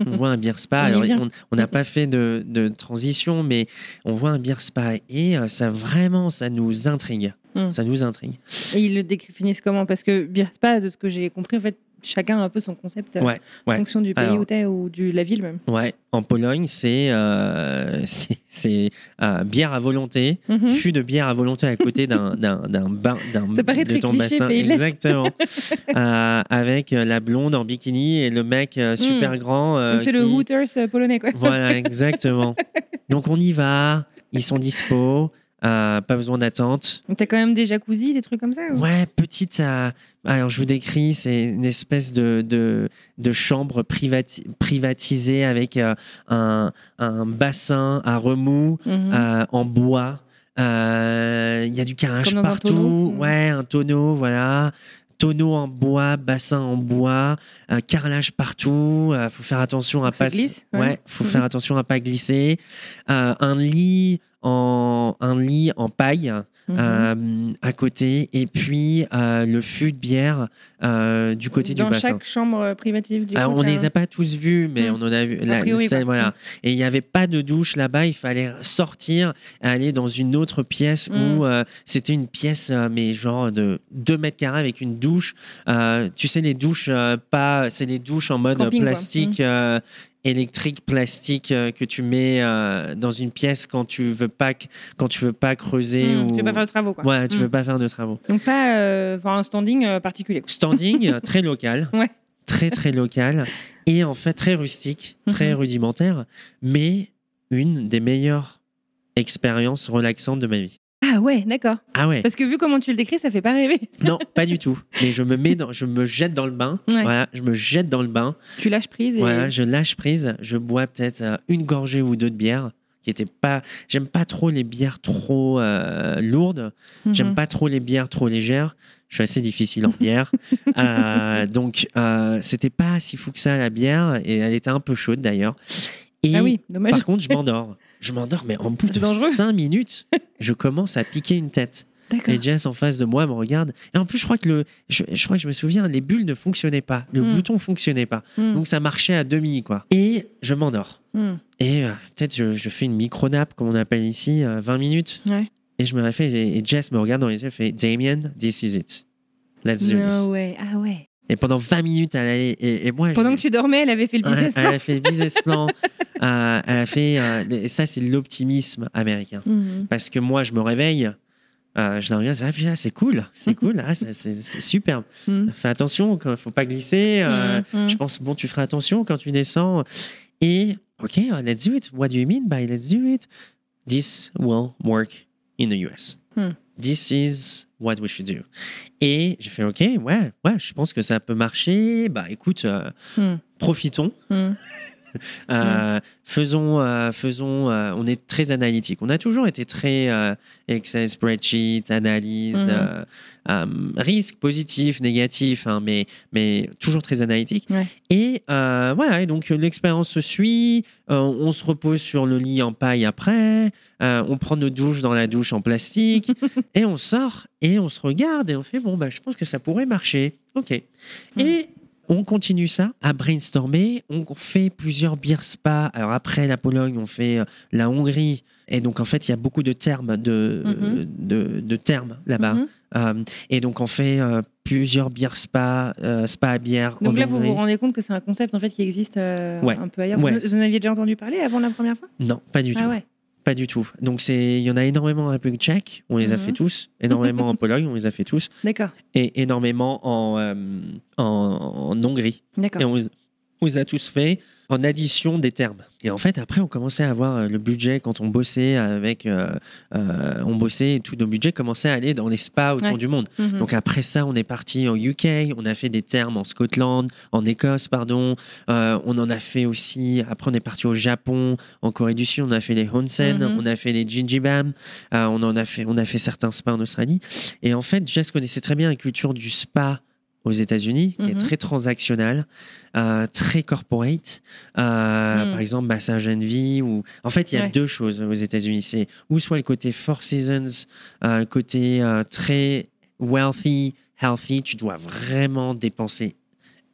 On voit un beer spa. On n'a pas fait de, de transition, mais on voit un beer spa et euh, ça vraiment, ça nous intrigue. Mm. Ça nous intrigue. Et ils le définissent comment? Parce que bien pas de ce que j'ai compris, en fait, chacun a un peu son concept euh, ouais. en fonction du pays Alors- où t'es ou de la ville même. Ouais, en Pologne, c'est euh, c'est- euh, bière à volonté, Mhm. fût de bière à volonté à côté d'un d'un bain, d'un de ton cliché, bassin. Exactement. Euh, avec la blonde en bikini et le mec euh, super grand. Mm. Donc c'est le Hooters polonais, quoi. Voilà, exactement. Donc on y va, ils sont dispo, euh, pas besoin d'attente. T'as quand même des jacuzzis, des trucs comme ça ou- Ouais, petite. euh, alors je vous décris, c'est une espèce de, de, de chambre privati- privatisée avec euh, un, un bassin à remous Mhm. en bois. Il y a du carrelage un partout. tonneau Ouais, un tonneau, voilà. Tonneau en bois, bassin en bois, euh, carrelage partout. euh, faut faire attention à Ça pas. glisse, ouais. ouais. faut Mhm. faire attention à pas glisser. Euh, un lit en un lit en paille Mhm. euh, à côté, et puis euh, le fût de bière euh, du côté Dans du bassin. chaque chambre privative du coup, on t'as les a pas tous vus, mais Mm. on en a vu. La- priori, voilà. Mm. Et il n'y avait pas de douche là-bas. Il fallait sortir, aller dans une autre pièce où c'était une pièce, mais genre de 2 mètres carrés avec une douche. Tu sais, les douches, pas, c'est les douches en mode Camping, plastique. Électrique plastique euh, que tu mets euh, dans une pièce quand tu veux pas quand tu veux pas creuser Mm, ou Tu veux pas faire de travaux, quoi. ouais tu veux pas faire de travaux Donc pas euh, un standing euh, particulier. quoi. standing très local Ouais. très très local et en fait très rustique très Mhm. rudimentaire mais une des meilleures expériences relaxantes de ma vie Ah ouais, d'accord. ah ouais Parce que vu comment tu le décris, ça fait pas rêver. non pas du tout mais je me mets dans, je me jette dans le bain Ouais. voilà je me jette dans le bain Tu lâches prise et voilà je lâche prise je bois peut-être euh, une gorgée ou deux de bière qui était pas j'aime pas trop les bières trop euh, lourdes Mhm. J'aime pas trop les bières trop légères. Je suis assez difficile en bière. Euh, donc, euh, c'était pas si fou que ça la bière. Et elle était un peu chaude d'ailleurs. Et Ah oui, dommage. par contre, je m'endors. Je m'endors, mais en bout de dangereux. cinq minutes, je commence à piquer une tête. Et Jess en face de moi me regarde. Et en plus, je crois que le, je, je crois que je me souviens, les bulles ne fonctionnaient pas, le Mm. bouton fonctionnait pas, Mm. donc ça marchait à demi quoi. Et je m'endors. Mm. Et euh, peut-être je, je fais une micro nap comme on appelle ici, euh, 20 minutes. Ouais. Et je me réveille et, et Jess me regarde dans les yeux et fait Damien, this is it. Let's do this. No way. Ah ouais. Et pendant 20 minutes, elle allait, et, et moi, Pendant je- que tu dormais, elle avait fait le business elle plan. a fait le business plan. euh, elle a fait. euh, et ça, c'est l'optimisme américain. Mhm. Parce que moi, je me réveille, euh, je regarde, ah, c'est cool, c'est cool, ah, c'est superbe. Mhm. Fais attention, il faut pas glisser. euh, Mhm. Je pense, bon, tu feras attention quand tu descends. Et, OK, let's do it. What do you mean by let's do it? This will work in the US. Hmm. This is what we should do? Et j'ai fait, OK, ouais, ouais, je pense que ça peut marcher. Bah, écoute, euh, Hmm. profitons. Mhm. Euh, Faisons, euh, faisons. euh, on est très analytique. On a toujours été très Excel, spreadsheet, analyse, Mhm. risque positif, négatif, hein, mais mais toujours très analytique. Ouais. Et voilà. Et donc l'expérience se suit. on se repose sur le lit en paille après. on prend nos douches dans la douche en plastique et on sort et on se regarde et on fait bon bah je pense que ça pourrait marcher. Ok. Et on continue ça à brainstormer. On fait plusieurs beer spa. Alors après la Pologne, on fait euh, la Hongrie. Et donc en fait, il y a beaucoup de termes de, Mhm. de, de termes là-bas. Mhm. Euh, et donc on fait euh, plusieurs beer spa, euh, spa à bière. Donc là, vous vous rendez compte que c'est un concept en fait qui existe Ouais. un peu ailleurs. Ouais. Vous, vous en aviez déjà entendu parler avant la première fois? Non, pas du Ah tout. ouais. Pas du tout. Donc c'est, il y en a énormément en République tchèque. On les a Mhm. fait tous. Énormément en Pologne. On les a fait tous. D'accord. Et énormément en, euh, en, en Hongrie. D'accord. Et on les, on les a tous fait en addition des termes. Et en fait, après, on commençait à avoir euh, le budget quand on bossait avec. euh, euh, on bossait et tout nos budgets commençaient à aller dans les spas autour Ouais. du monde. Mhm. Donc après ça, on est parti au UK, on a fait des termes en Scotland, en Écosse, pardon. Euh, on en a fait aussi. Après, on est parti au Japon, en Corée du Sud, on a fait les Honsen, Mhm. on a fait les Jinjibam, on en a fait, on a fait certains spas en Australie. Et en fait, Jess connaissait très bien la culture du spa aux États-Unis, qui est Mhm. très transactionnel, euh, très corporate. Euh, Mhm. Par exemple, Massage Envy. Ou... En fait, il y a Ouais. deux choses aux États-Unis. C'est ou soit le côté Four Seasons, euh, côté euh, très wealthy, healthy. Tu dois vraiment dépenser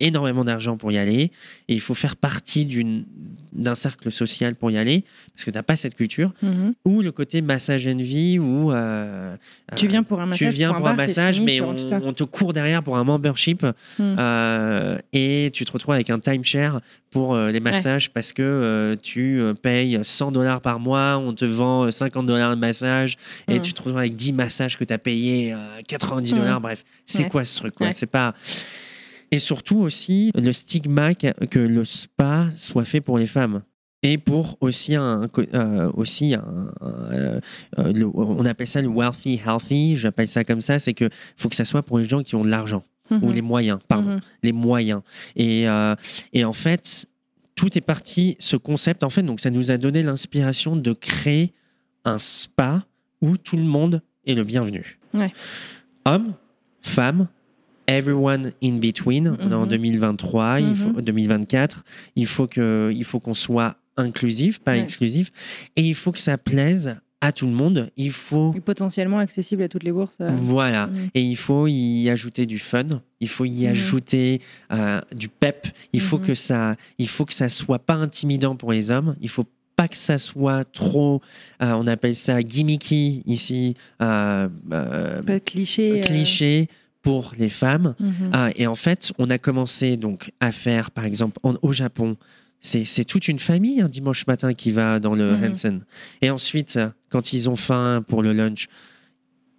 énormément d'argent pour y aller et il faut faire partie d'une d'un cercle social pour y aller parce que tu n'as pas cette culture Mhm. ou le côté massage envy où euh, Tu euh, viens pour un massage. tu viens pour, un bar, massage, fini, mais tu on, te court derrière pour un membership Hmm. euh, et tu te retrouves avec un timeshare pour euh, les massages parce que tu payes 100 dollars par mois, on te vend euh, 50 dollars de massage et Hmm. tu te retrouves avec 10 massages que tu as payé euh, 90 Hmm. dollars. Bref, c'est Ouais. quoi ce truc quoi? Ouais. C'est pas. Et surtout aussi le stigma que le spa soit fait pour les femmes. Et pour aussi un, euh, aussi un, euh, euh, le- on appelle ça le wealthy healthy, j'appelle ça comme ça, c'est que faut que ça soit pour les gens qui ont de l'argent ou Mhm. les moyens, pardon, Mhm. les moyens. Et, euh, et en fait, tout est parti, ce concept, en fait, donc ça nous a donné l'inspiration de créer un spa où tout le monde est le bienvenu. Ouais. Hommes, femmes, everyone in between. On est en Mhm. 2023, il faut, Mhm. 2024. Il faut que, il faut qu'on soit inclusif, pas Ouais. exclusif, et il faut que ça plaise à tout le monde. Il faut Et potentiellement accessible à toutes les bourses. euh. voilà. Mhm. Et il faut y ajouter du fun. Il faut y Mhm. ajouter euh, du pep. Il faut Mhm. que ça, il faut que ça soit pas intimidant pour les hommes. Il faut pas que ça soit trop, euh, on appelle ça gimmicky ici, euh, euh, cliché. cliché pour les femmes. Mhm. Ah, et en fait, on a commencé donc à faire, par exemple, en- au Japon, c'est toute une famille un dimanche matin qui va dans le Mhm. Hansen. Et ensuite, quand ils ont faim pour le lunch,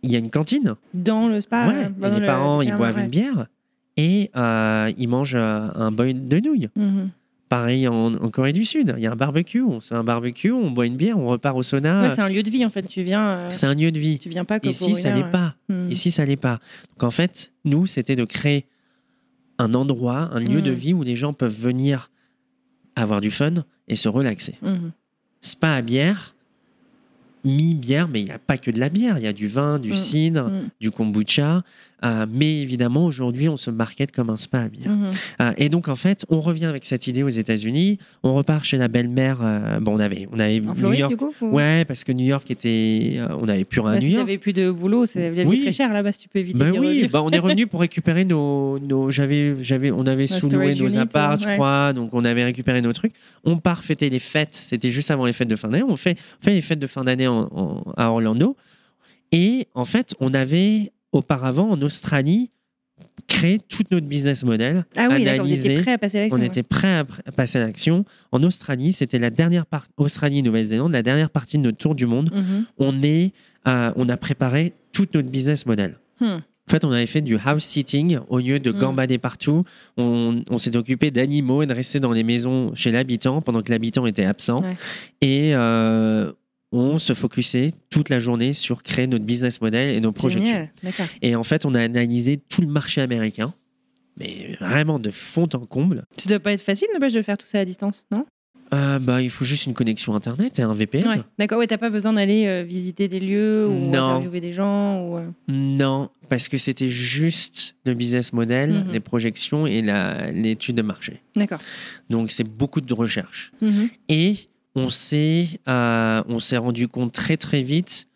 il y a une cantine. Dans le spa. ouais, bah, les le- parents, ils boivent ouais. une bière et euh, ils mangent euh, un bol de nouilles. Mhm. Pareil en, en Corée du Sud, il y a un barbecue, on fait un barbecue, on boit une bière, on repart au sauna. Ouais, c'est un lieu de vie en fait. Tu viens. euh, c'est un lieu de vie. Tu viens pas Ici, ça l'est pas. euh. Mhm. Ici, ça l'est pas. Donc en fait, nous, c'était de créer un endroit, un lieu de vie où les gens peuvent venir avoir du fun et se relaxer. Mhm. Spa à bière, mi-bière, mais il n'y a pas que de la bière. Il y a du vin, du cidre, du kombucha. Euh, mais évidemment, aujourd'hui, on se market comme un spa à bière. Mhm. Euh, et donc, en fait, on revient avec cette idée aux États-Unis. On repart chez la belle-mère. euh, bon, on avait, on avait En New Floride, York. du coup ou- Ouais, parce que New York était. on n'avait plus rien Bah, à New si York. t'avais plus de boulot, c'est la vie Oui. est très cher là-bas si tu peux éviter Bah oui, bah on est revenu pour récupérer nos, nos j'avais, j'avais, on avait sous-loué nos apparts, je crois, donc on avait récupéré nos trucs. On part fêter les fêtes, c'était juste avant les fêtes de fin d'année. On fait, on fait les fêtes de fin d'année en- en- à Orlando, et en fait, on avait auparavant en Australie créé tout notre business model, Ah oui, prêt à passer à l'action. On ouais. était prêt à, passer à l'action. En Australie, c'était la dernière partie, Australie, Nouvelle-Zélande, la dernière partie de notre tour du monde. Mhm. On est, euh, on a préparé tout notre business model. Hmm. En fait, on avait fait du house sitting au lieu de Mm. gambader partout. On, on s'est occupé d'animaux et de rester dans les maisons chez l'habitant pendant que l'habitant était absent. Ouais. Et euh, on se focusait toute la journée sur créer notre business model et nos projections. Génial. Et en fait, on a analysé tout le marché américain, mais vraiment de fond en comble. Ça doit pas être facile, n'empêche, de faire tout ça à distance, non? Euh, bah, il faut juste une connexion internet et un VPN. Ouais, d'accord. Ouais, t'as pas besoin d'aller euh, visiter des lieux ou Non. interviewer des gens ou. euh, Non, parce que c'était juste le business model, Mhm. les projections et l'étude de marché. D'accord. Donc, c'est beaucoup de recherche. Mhm. Et on s'est euh, on s'est rendu compte très très vite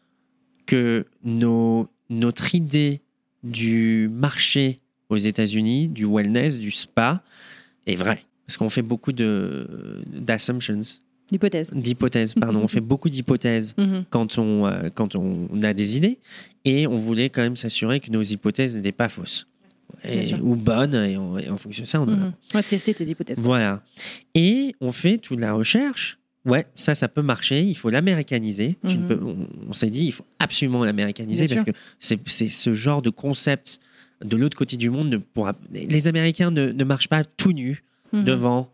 que nos, notre idée du marché aux États-Unis, du wellness, du spa, est vraie. Parce qu'on fait beaucoup de d'assumptions, L'hypothèse. d'hypothèses, pardon. on fait beaucoup d'hypothèses Mhm. quand on, euh, quand on a des idées et on voulait quand même s'assurer que nos hypothèses n'étaient pas fausses et- ou bonnes et, en- et en fonction de ça on, Mhm. Ouais, tester tes hypothèses. voilà et on fait toute la recherche ouais ça ça peut marcher il faut l'américaniser Mhm. on, on s'est dit il faut absolument l'américaniser parce que c'est ce genre de concept de l'autre côté du monde ne pourra les Américains ne, ne marchent pas tout nus Mhm. devant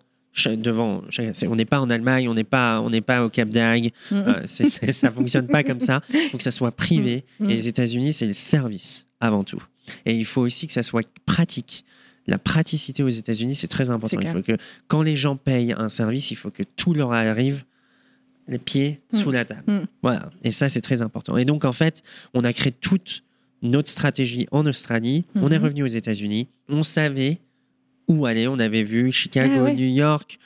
devant on n'est pas en Allemagne on n'est pas on n'est pas au Cap d'Agde Mhm. euh, ça fonctionne pas comme ça. Il faut que ça soit privé. Mm. Et les États-Unis, c'est le service avant tout. Et il faut aussi que ça soit pratique. La praticité aux États-Unis, c'est très important. Il faut que quand les gens payent un service, il faut que tout leur arrive les pieds Mm. sous la table. Mm. Voilà. Et ça, c'est très important. Et donc, en fait, on a créé toute notre stratégie en Australie. On est Mhm. revenu aux États-Unis. On savait où aller. On avait vu Chicago, Ah ouais. New York.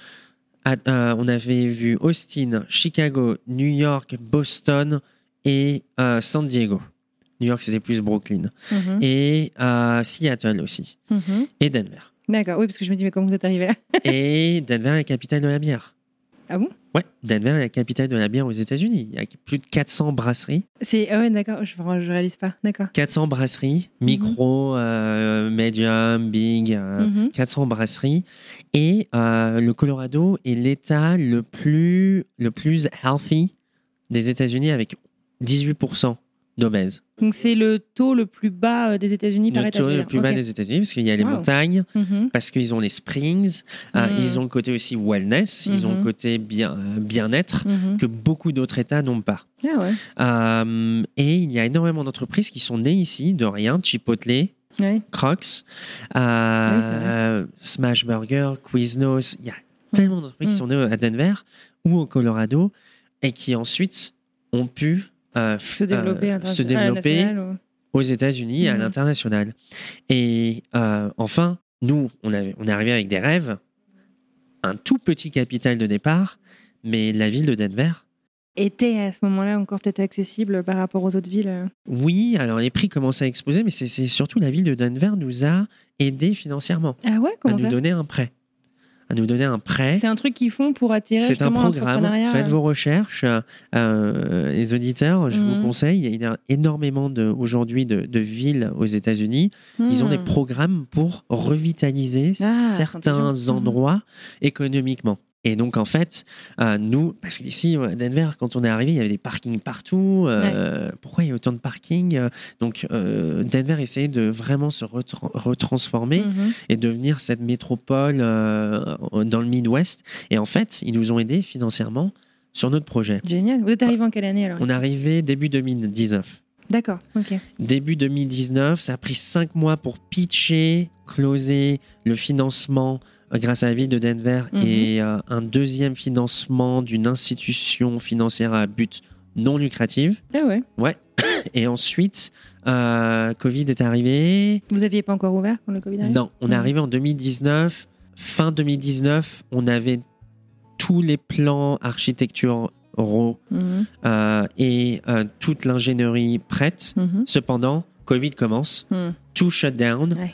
à- euh, on avait vu Austin, Chicago, New York, Boston et euh, San Diego. New York, c'était plus Brooklyn. Mhm. Et Seattle aussi. Mhm. Et Denver. D'accord, oui, parce que je me dis, mais comment vous êtes arrivé là et Denver est la capitale de la bière. Ah bon? Ouais, Denver est la capitale de la bière aux États-Unis. Il y a plus de 400 brasseries. C'est ah ouais, d'accord, je, je réalise pas. D'accord. 400 brasseries, micro, euh, medium, big, euh, Mhm. 400 brasseries. Et euh, le Colorado est l'État le plus, le plus healthy des États-Unis avec 18% Donc c'est le taux le plus bas euh, des États-Unis par Le état. taux je veux le plus bas des États-Unis parce qu'il y a les Wow. montagnes, Mhm. parce qu'ils ont les springs, euh, Mhm. ils ont le côté aussi wellness, ils ont le Mhm. côté bien, euh, bien-être que beaucoup d'autres États n'ont pas. Ah ouais. Euh, et il y a énormément d'entreprises qui sont nées ici de rien, Chipotle. Crocs, euh, Smash Burger, Quiznos. Il y a tellement d'entreprises qui sont nées à Denver ou au Colorado et qui ensuite ont pu Se f- développer, euh, se développer ou- aux États-Unis et à Mhm. l'international. Et euh, enfin, nous, on, avait, on est arrivé avec des rêves, un tout petit capital de départ, mais la ville de Denver. était à ce moment-là encore peut-être accessible par rapport aux autres villes. euh. Oui, alors les prix commencent à exploser, mais c'est surtout la ville de Denver nous a aidés financièrement Ah ouais, à nous ça? donner un prêt. À nous donner un prêt. C'est un truc qu'ils font pour attirer C'est un programme. Faites vos recherches. euh, les auditeurs, je vous Mhm. conseille. Il y a énormément de, aujourd'hui de, de villes aux États-Unis. Ils ont des Hmm. programmes pour revitaliser Ah, certains. Mhm. endroits économiquement. Et donc, en fait, euh, nous, parce qu'ici, à Denver, quand on est arrivé, il y avait des parkings partout. euh, Pourquoi il y a autant de parkings Euh, Donc, euh, Denver essayait de vraiment se retra- retransformer Mhm. et devenir cette métropole dans le Midwest. Et en fait, ils nous ont aidés financièrement sur notre projet. Génial. Vous êtes arrivé en quelle année alors On est arrivé début 2019. D'accord, ok. Début 2019, ça a pris cinq mois pour pitcher, closer le financement grâce à la ville de Denver Mhm. et euh, un deuxième financement d'une institution financière à but non lucratif. Ah ouais. Et ensuite, euh, Covid est arrivé. Vous aviez pas encore ouvert quand le Covid arrive? Non, on est arrivé en 2019. Fin 2019, on avait tous les plans architecturaux Mhm, euh, et euh, toute l'ingénierie prête. mhm, Cependant, Covid commence, tout shut down. Ouais.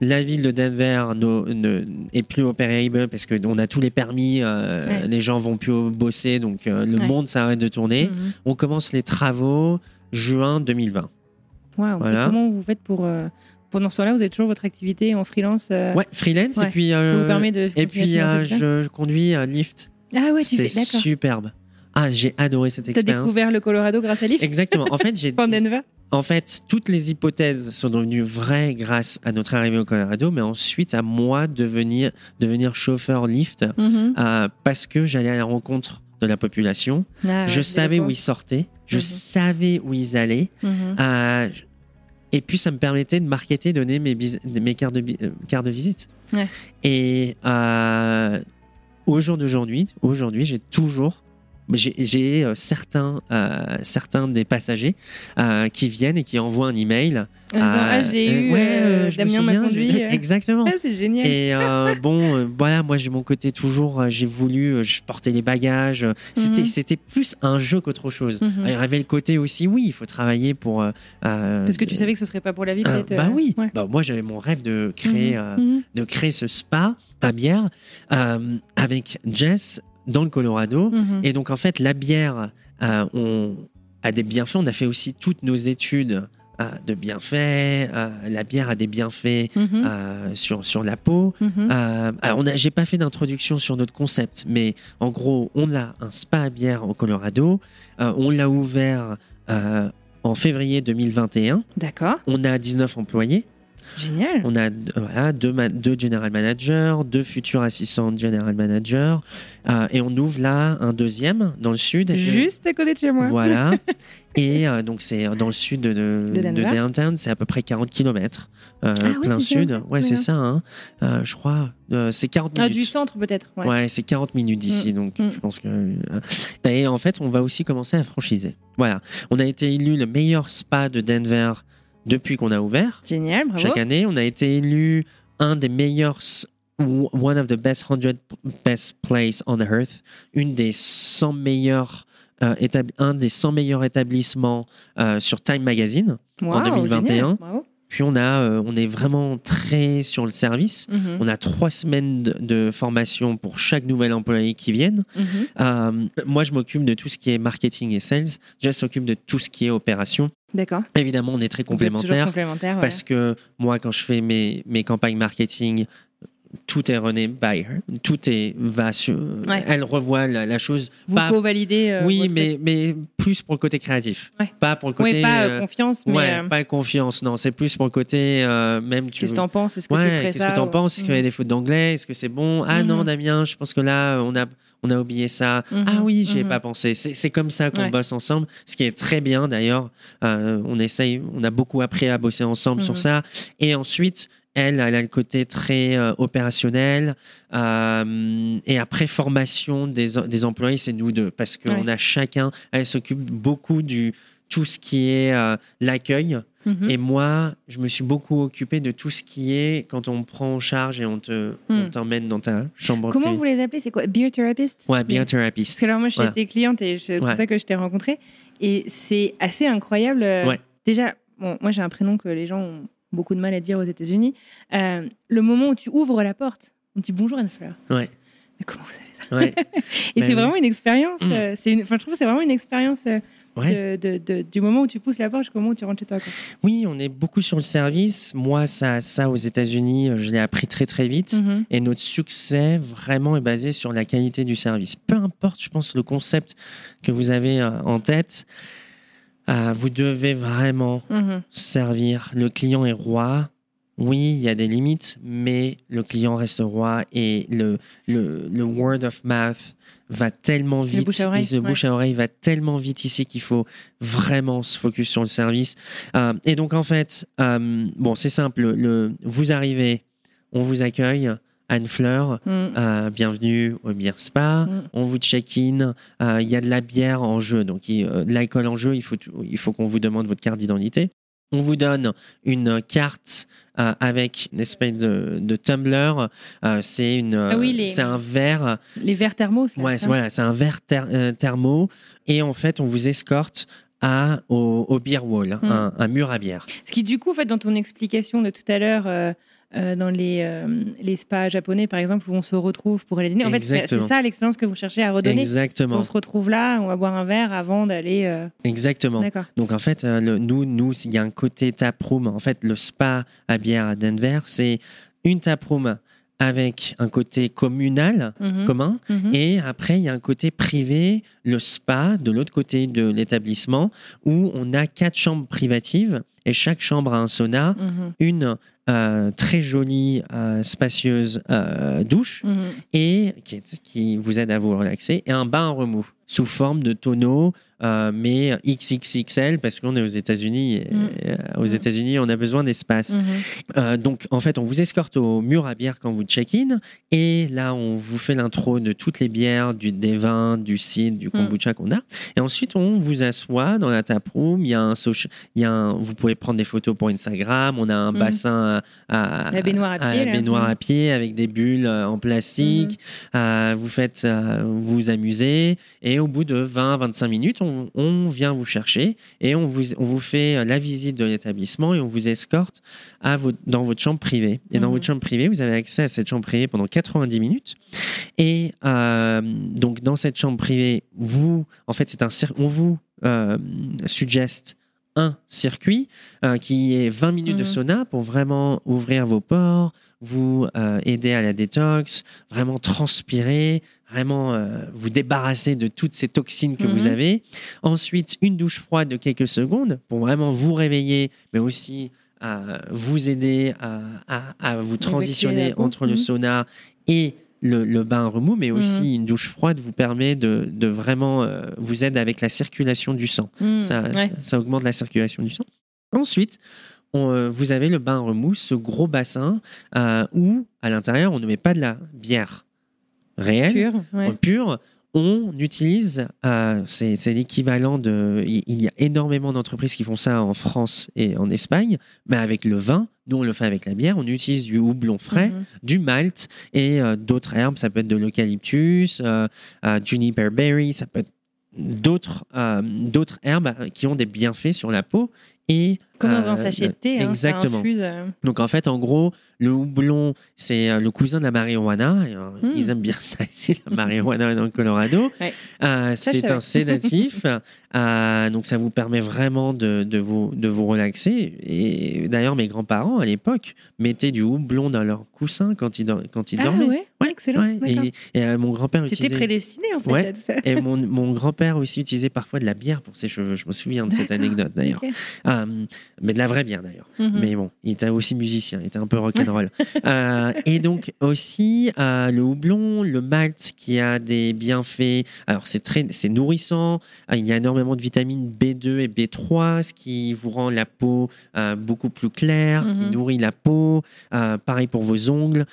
La ville de Denver no- ne, est plus opérable parce qu'on a tous les permis, euh, Ouais. les gens vont plus bosser, donc euh, le Ouais. monde s'arrête de tourner. Mhm. On commence les travaux juin 2020. Waouh. Et Voilà. comment vous faites pour. euh, pendant ce temps-là, vous avez toujours votre activité en freelance Ouais, freelance ouais. et puis Ça vous permet de. et puis je, conduis un Lyft. Ah ouais, C'était superbe. Ah, j'ai adoré cette T'as expérience. découvert le Colorado grâce à Lyft? Exactement. En fait, j'ai en Denver? En fait toutes les hypothèses sont devenues vraies grâce à notre arrivée au Colorado, mais ensuite à moi de devenir devenir chauffeur Lyft Mhm. euh, parce que j'allais à la rencontre de la population. Ah, je savais où ils sortaient, je Mhm. savais où ils allaient. Mhm. euh, et puis ça me permettait de marketer, donner mes, bis- mes cartes, de, bi- euh, cartes de visite. Ouais. Et au jour d'aujourd'hui, aujourd'hui, j'ai toujours j'ai euh, certains, euh, certains des passagers euh, qui viennent et qui envoient un email. Disant, ah, j'ai eu ouais, je Damien m'a conduit. Exactement. Ah, c'est génial. Et bon, voilà, moi j'ai mon côté toujours, j'ai voulu, je portais les bagages. C'était, Mhm. c'était plus un jeu qu'autre chose. Mhm. Il y avait le côté aussi, oui, il faut travailler pour. Parce que tu savais que ce serait pas pour la vie, bah oui. ouais. Bah, moi j'avais mon rêve de créer, Mhm. Mhm. de créer ce spa à bière avec Jess dans le Colorado. Mhm. Et donc en fait, la bière, euh, on a des bienfaits. On a fait aussi toutes nos études euh, de bienfaits. Euh, la bière a des bienfaits Mhm. sur sur la peau. Mhm. Alors, on j'ai pas fait d'introduction sur notre concept, mais en gros, on a un spa à bière au Colorado. On l'a ouvert en février 2021. D'accord, On a 19 employés. Génial. On a voilà, deux, deux general managers, deux futurs assistants general manager. Euh, et on ouvre là un deuxième dans le sud. Et- Juste à côté de chez moi. Voilà. et euh, donc, c'est dans le sud de, de, De de downtown. C'est à peu près 40 km. Euh, Ah plein c'est sud. ça. Ouais, c'est ça. hein. Euh, je crois. c'est 40 Ah, minutes. du centre, peut-être. Ouais. Ouais, c'est 40 minutes d'ici, donc Mm. je pense que. Et en fait, on va aussi commencer à franchiser. Voilà. On a été élu le meilleur spa de Denver depuis qu'on a ouvert. Génial, bravo. Chaque année, on a été élu un des meilleurs, one of the best 100 best place on earth, une des 100 meilleurs, euh, un des 100 meilleurs établissements euh, sur Time Magazine. Wow, 2021. génial, bravo. Puis on a, euh, on est vraiment très sur le service. Mhm. On a trois semaines de, de formation pour chaque nouvel employé qui vienne. Mhm. Euh, moi, je m'occupe de tout ce qui est marketing et sales. Jess s'occupe de tout ce qui est opération. D'accord. Évidemment, on est très complémentaires. complémentaires. ouais. Parce que moi, quand je fais mes, mes campagnes marketing, tout est runné by her. Tout est va sur. Ouais. Elle revoit la, la chose. Vous pas- co-validez. euh, oui, votre- mais, mais plus pour le côté créatif. Ouais. Pas pour le côté. Oui, pas euh, euh, confiance, mais ouais, euh, pas confiance. Non, c'est plus pour le côté. même tu qu'est-ce que t'en penses? Est-ce que tu ferais qu'est-ce ça que t'en ou- penses? Est-ce qu'il y a Mhm. des fautes d'anglais? Est-ce que c'est bon? Ah non, Mhm. Damien, je pense que là, on a, on a oublié ça. Mhm. Ah oui, j'y ai Mhm. pas pensé. C'est c'est comme ça qu'on Ouais. bosse ensemble, ce qui est très bien d'ailleurs. Euh, on essaye, on a beaucoup appris à bosser ensemble sur ça. Et ensuite, elle, elle a le côté très euh, opérationnel. Euh, et après, formation des, des employés, c'est nous deux. Parce qu'on Ouais. a chacun, elle s'occupe beaucoup du tout ce qui est euh, l'accueil. Mhm. Et moi, je me suis beaucoup occupé de tout ce qui est quand on prend en charge et on te, on Hmm. t'emmène dans ta chambre. Comment privée. vous les appelez? C'est quoi? Beer therapist Ouais, bien Parce que alors moi, j'étais cliente et c'est pour Ouais. ça que je t'ai rencontré. Et c'est assez incroyable. Ouais. Déjà, bon, moi j'ai un prénom que les gens ont beaucoup de mal à dire aux États-Unis. Euh, le moment où tu ouvres la porte, on te dit bonjour Anne-Fleur. Ouais. Mais comment vous savez ça Ouais. Et Ben c'est oui. vraiment une expérience. Mm. euh, c'est une- je trouve que c'est vraiment une expérience euh, Ouais. de, de- de- du moment où tu pousses la porte jusqu'au moment où tu rentres chez toi. quoi. Oui, on est beaucoup sur le service. Moi, ça, ça aux États-Unis, euh, je l'ai appris très très vite. Mhm. Et notre succès vraiment est basé sur la qualité du service. Peu importe, je pense, le concept que vous avez euh, en tête, euh, vous devez vraiment Mhm. servir. Le client est roi. Oui, il y a des limites, mais le client reste roi et le, le, le word of mouth va tellement vite. bouche à oreille, le ouais. bouche à oreille va tellement vite ici qu'il faut vraiment se focus sur le service. Euh, et donc, en fait, euh, bon, c'est simple. Le, vous arrivez, on vous accueille. Anne Fleur, Mm. euh, bienvenue au Beer Spa. Mm. On vous check-in. Euh, Il y a de la bière en jeu, donc il- euh, de l'alcool en jeu. Il faut, il faut qu'on vous demande votre carte d'identité. On vous donne une carte avec une espèce de, de tumbler. C'est une, Ah oui, c'est un verre. Les verres thermos. Ouais, c'est- voilà, c'est un verre ther- thermo. Et en fait, on vous escorte à, au, au beer wall, Mm. un, un mur à bière. Ce qui, du coup, en fait, dans ton explication de tout à l'heure, euh, dans les, euh, les spas japonais, par exemple, où on se retrouve pour aller dîner, en fait, c'est ça l'expérience que vous cherchez à redonner. Si Exactement. on se retrouve là, on va boire un verre avant d'aller. euh, Exactement. Donc en fait, euh, le- nous, nous, il y a un côté taproom. En fait, le spa à bière à Denver, c'est une taproom avec un côté communal, Mhm. commun, Mhm. et après, il y a un côté privé, le spa, de l'autre côté de l'établissement, où on a quatre chambres privatives, et chaque chambre a un sauna, Mhm. une euh, très jolie, euh, spacieuse euh, douche, Mhm. et qui, vous aide à vous relaxer, et un bain à remous sous forme de tonneau, mais XXXL parce qu'on est aux États-Unis. Mm. aux Mm. États-Unis, on a besoin d'espace. Mhm. Euh, donc, en fait, on vous escorte au mur à bière quand vous check-in, et là, on vous fait l'intro de toutes les bières, du, des vins, du cidre, du kombucha qu'on a, et ensuite, on vous assoit dans la taproom. Il y a un, il y a un- vous pouvez prendre des photos pour Instagram. On a un Mm. bassin à, à- La baignoire à pied, la là. baignoire à pied avec des bulles euh, en plastique. Euh, vous faites euh, vous amusez et au bout de 20-25 minutes, on, on vient vous chercher et on vous, on vous fait la visite de l'établissement et on vous escorte à votre, dans votre chambre privée. Et dans Mhm. votre chambre privée, vous avez accès à cette chambre privée pendant 90 minutes. Et euh, donc dans cette chambre privée, vous, en fait, c'est un cir- on vous suggeste un circuit euh, qui est 20 minutes de Mhm. sauna pour vraiment ouvrir vos pores, vous euh, aider à la détox, vraiment transpirer, vraiment euh, vous débarrasser de toutes ces toxines que vous Mhm. avez. Ensuite, une douche froide de quelques secondes pour vraiment vous réveiller, mais aussi vous aider à, à- à vous transitionner entre le Mhm. sauna et le, le bain remous, mais aussi une douche froide vous permet de, de vraiment euh, vous aide avec la circulation du sang. Mhm. Ça, Ouais. ça augmente la circulation du sang. Ensuite, on, euh, vous avez le bain remous, ce gros bassin euh, où, à l'intérieur, on ne met pas de la bière réelle, Pur. ouais. en pure. On utilise, euh, c'est c'est l'équivalent de. Il y a énormément d'entreprises qui font ça en France et en Espagne, mais avec le vin, nous on le fait avec la bière. On utilise du houblon frais, Mhm. du malt et euh, d'autres herbes. Ça peut être de l'eucalyptus, euh, euh, juniper berry, ça peut être d'autres euh, herbes qui ont des bienfaits sur la peau. Et, Comme dans un euh, sachet de thé. hein, ça exactement. infuse, euh, Donc en fait, en gros, le houblon, c'est euh, le cousin de la marijuana. Et, euh, Mm. Ils aiment bien ça ici, la marijuana dans le Colorado. Ouais. C'est un sédatif. Donc ça vous permet vraiment de, de vous, de vous relaxer. Et d'ailleurs, mes grands-parents, à l'époque, mettaient du houblon dans leur coussin quand ils, quand ils Ah dormaient. ouais, Ouais, excellent. Ouais. Et, et, euh, mon grand-père utilisait... prédestiné en fait Ouais. à tout ça. Et mon, mon grand-père aussi utilisait parfois de la bière pour ses cheveux. Je me souviens de cette D'accord. anecdote d'ailleurs. Euh, mais de la vraie bière d'ailleurs. Mhm. Mais bon, il était aussi musicien, il était un peu rock'n'roll. euh, et donc aussi euh, le houblon, le malt qui a des bienfaits. Alors c'est très, c'est nourrissant. Euh, il y a énormément de vitamines B2 et B3, ce qui vous rend la peau euh, beaucoup plus claire, qui Mhm. nourrit la peau. Pareil pour vos ongles.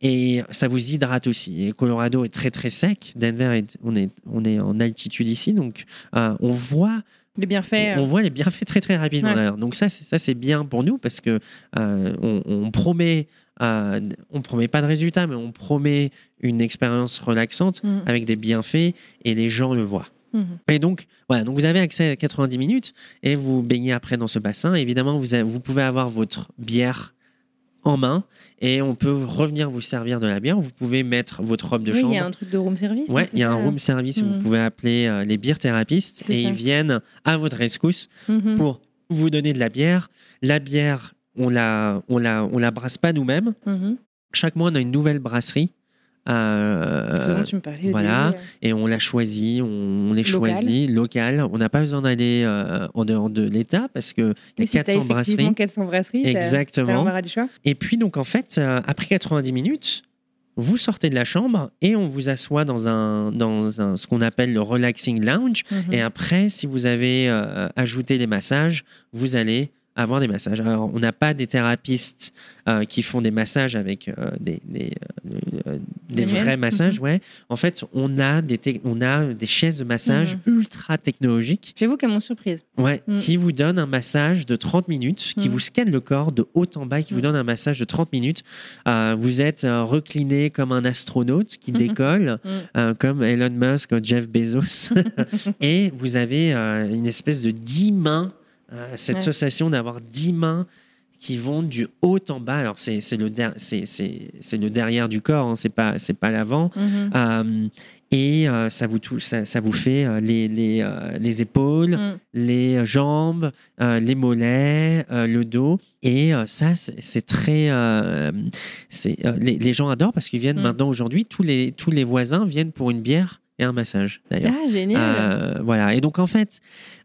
Et ça vous hydrate aussi. Et Colorado est très très sec. Denver, est, on est on est en altitude ici, donc on voit On euh, voit les bienfaits très très rapidement Ouais. Donc ça, c'est- ça c'est bien pour nous parce que euh, on, on promet, euh, on promet pas de résultats, mais on promet une expérience relaxante mhm. avec des bienfaits et les gens le voient. Mhm. Et donc voilà, donc vous avez accès à 90 minutes et vous baignez après dans ce bassin. Évidemment, vous, avez- vous pouvez avoir votre bière en main et on peut revenir vous servir de la bière. Vous pouvez mettre votre robe de Oui, il chambre. y a un truc de room service. Ouais, hein, il y a un room service où vous pouvez appeler euh, les thérapistes C'est et ça. ils viennent à votre rescousse Mhm. pour vous donner de la bière. La bière, on la, on la, on la brasse pas nous-mêmes. Mhm. Chaque mois, on a une nouvelle brasserie. Euh, tu me parlais voilà. et on la choisit, on, on les Local. On n'a pas besoin d'aller euh, en dehors de l'État parce que il y a Mais si t'as 400 brasseries. effectivement 400 brasseries, t'as- t'as Exactement. du choix. Et puis donc en fait, euh, après 90 minutes, vous sortez de la chambre et on vous assoit dans un dans un, ce qu'on appelle le relaxing lounge. Mhm. Et après, si vous avez euh, ajouté des massages, vous allez avoir des massages. Alors, on n'a pas des thérapeutes euh, qui font des massages avec euh, des, des, euh, des Manuels. vrais massages. Mhm. Ouais. En fait, on a des, on a des chaises de massage ultra technologiques J'avoue qu'à mon surprise. ouais, Mhm. qui vous donnent un massage de 30 minutes, qui Mhm. vous scanne le corps de haut en bas, qui vous Mhm. donne un massage de 30 minutes. Vous êtes recliné comme un astronaute qui Mhm. décolle, Mhm. comme Elon Musk ou Jeff Bezos. et vous avez une espèce de 10 mains, cette Ouais. sensation d'avoir 10 mains qui vont du haut en bas. Alors, c'est c'est le, der- c'est- c'est- c'est le derrière du corps, hein, c'est pas, c'est pas l'avant. Mhm. Euh, et euh, ça, vous touche, ça, ça vous fait euh, les, les, euh, les épaules, Mhm. les jambes, euh, les mollets, euh, le dos. Et euh, ça, c'est très. euh, c'est, euh, les, les gens adorent parce qu'ils viennent Mm. maintenant, aujourd'hui, tous les, tous les voisins viennent pour une bière et un massage, d'ailleurs. Ah, génial. Euh, voilà. Et donc, en fait,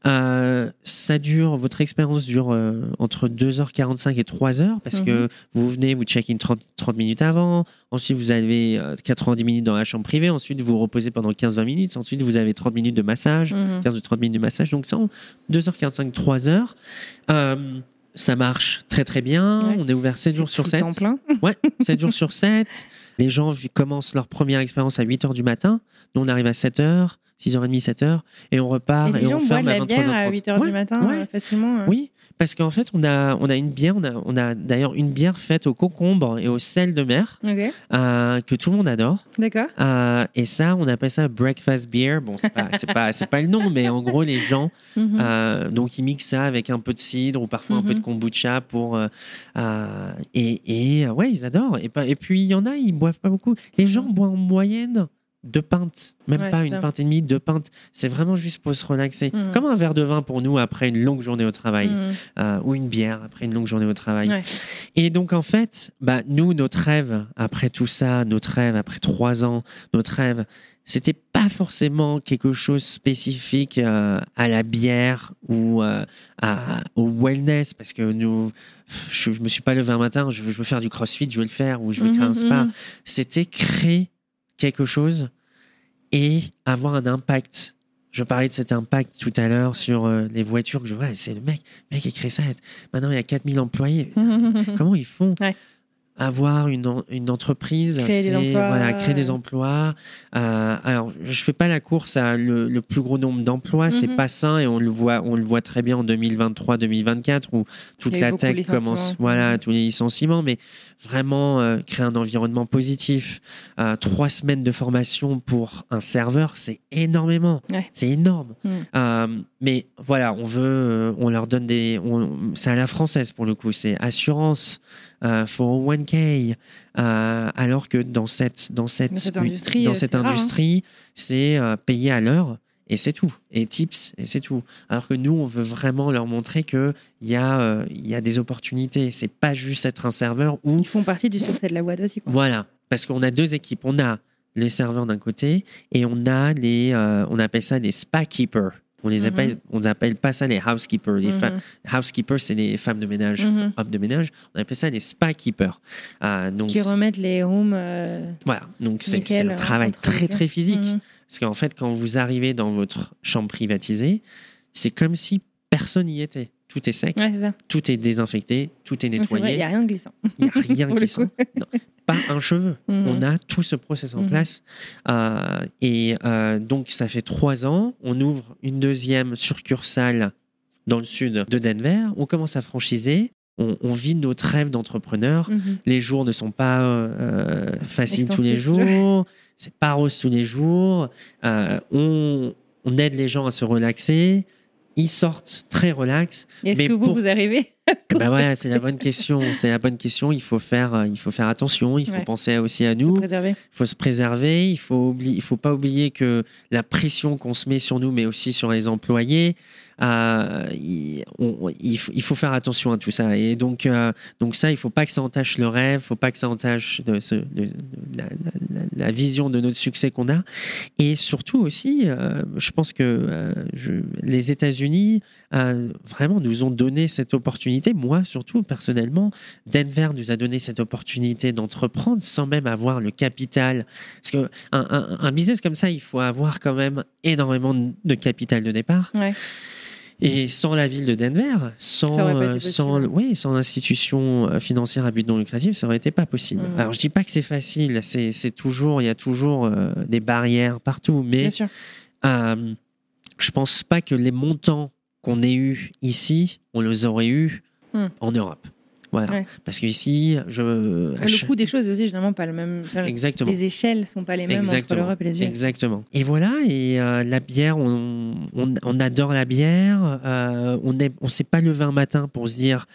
euh, ça dure, votre expérience dure euh, entre 2h45 et 3h parce que Mhm. vous venez, vous check-in 30, 30 minutes avant. Ensuite, vous avez euh, 90 minutes dans la chambre privée. Ensuite, vous reposez pendant 15-20 minutes. Ensuite, vous avez 30 minutes de massage. Mhm. 15 ou 30 minutes de massage. Donc, ça, en 2h45, 3h. Euh, ça marche très très bien. Ouais. On est ouvert 7 jours sur tout 7. temps plein. Ouais, 7 jours sur 7. Les gens commencent leur première expérience à 8 h du matin. Nous, on arrive à 7 h, 6h30, 7 h. Et on repart Et on ferme à la bière à 23h30. 8h Ouais, du matin ouais. euh, facilement. euh. Oui, parce qu'en fait, on a, on a une bière, on a, on a d'ailleurs une bière faite au concombre et au sel de mer euh, que tout le monde adore. d'accord. Euh, et ça, on appelle ça breakfast beer. Bon, c'est pas, pas, c'est pas le nom, mais en gros, les gens, Mhm. euh, donc ils mixent ça avec un peu de cidre ou parfois un peu de Mhm. kombucha pour, et, et ouais, ils adorent. Et, et puis il y en a, ils boivent pas beaucoup. Les gens boivent en moyenne deux pintes, même Ouais, pas une ça. pinte et demie, deux pintes. C'est vraiment juste pour se relaxer, Mhm. comme un verre de vin pour nous après une longue journée au travail Mhm. euh, ou une bière après une longue journée au travail. Ouais. Et donc, en fait, bah, nous, notre rêve, après tout ça, notre rêve, après trois ans, notre rêve, c'était pas forcément quelque chose spécifique euh, à la bière ou euh, à, au wellness, parce que nous, je, je me suis pas levé un matin, je veux, je veux faire du crossfit, je veux le faire, ou je veux créer un Mhm, spa. mhm. C'était créer quelque chose et avoir un impact. Je parlais de cet impact tout à l'heure sur euh, les voitures que je vois. C'est le mec, le mec qui crée ça. Maintenant, il y a 4000 employés. Comment ils font? Ouais. Avoir une, en- une entreprise Créer des emplois. voilà, créer des emplois. Euh, alors, je fais pas la course à le, le plus gros nombre d'emplois, c'est Mhm. pas sain et on le voit, on le voit très bien en 2023-2024 où toute la tech commence, voilà, tous les licenciements, mais vraiment euh, créer un environnement positif. Euh, trois semaines de formation pour un serveur, c'est énormément, Ouais. c'est énorme. Euh, mais voilà, on veut, on leur donne des, c'est à la française pour le coup, c'est assurance, euh, 401k, euh, alors que dans cette, dans cette, Dans cette industrie, dans euh, cette hein. industrie, c'est euh, payé à l'heure et c'est tout, et tips et c'est tout. Alors que nous, on veut vraiment leur montrer que il y a, euh, y a des opportunités. C'est pas juste être un serveur où Ils font partie du succès de la boîte aussi. Quoi. voilà, parce qu'on a deux équipes. On a les serveurs d'un côté et on a les, euh, on appelle ça des spa keepers. On les appelle, on appelle pas ça les housekeepers. Les Mhm. housekeepers, c'est les femmes de ménage, Mhm. hommes de ménage. On appelle ça les spa keepers. Euh, donc Qui remettent les rooms. euh, voilà, donc c'est un travail très très physique. Mhm. Parce qu'en fait, quand vous arrivez dans votre chambre privatisée, c'est comme si personne n'y était. Tout est sec, Ouais, c'est ça. tout est désinfecté, tout est vrai, il nettoyé. n'y a rien de glissant. Il n'y a rien coup. Pas un cheveu. Mhm. On a tout ce process en Mhm. place. Euh, et euh, donc, ça fait trois ans. On ouvre une deuxième succursale dans le sud de Denver. On commence à franchiser. On, on vit notre rêve d'entrepreneur. Mhm. Les jours ne sont pas euh, faciles tous les jours. C'est pas rose tous les jours. On, on aide les gens à se relaxer. Ils sortent très relax. Est-ce que vous, pour- vous arrivez Ben voilà, c'est la bonne question. C'est la bonne question. Il faut faire, euh, il faut faire attention. Il faut Ouais. penser aussi à nous. Il faut se préserver. Il faut oublier, il faut pas oublier que la pression qu'on se met sur nous, mais aussi sur les employés, euh, il, faut, faire attention à tout ça. Et donc, euh, donc ça, il faut pas que ça entache le rêve. Il faut pas que ça entache la, vision de notre succès qu'on a. Et surtout aussi, euh, je pense que les États-Unis vraiment nous ont donné cette opportunité. Moi, surtout personnellement, Denver nous a donné cette opportunité d'entreprendre sans même avoir le capital. Parce que un, business comme ça, il faut avoir quand même énormément de capital de départ. Et sans la ville de Denver, sans, euh, sans, oui, sans l'institution euh, financière à but non lucratif, ça aurait été pas possible. Mhm. Alors je dis pas que c'est facile, c'est toujours, il y a toujours euh, des barrières partout, mais sûr. euh, je pense pas que les montants qu'on ait eus ici, on les aurait eus Hmm. en Europe. Voilà. Ouais. Parce qu'ici, je. Le coût des choses aussi généralement pas le même. Exactement. Les échelles sont pas les mêmes entre Exactement. l'Europe et les US. Exactement. Et voilà, et euh, la bière, on, on, on adore la bière. euh, on ne on s'est pas levé un matin pour se dire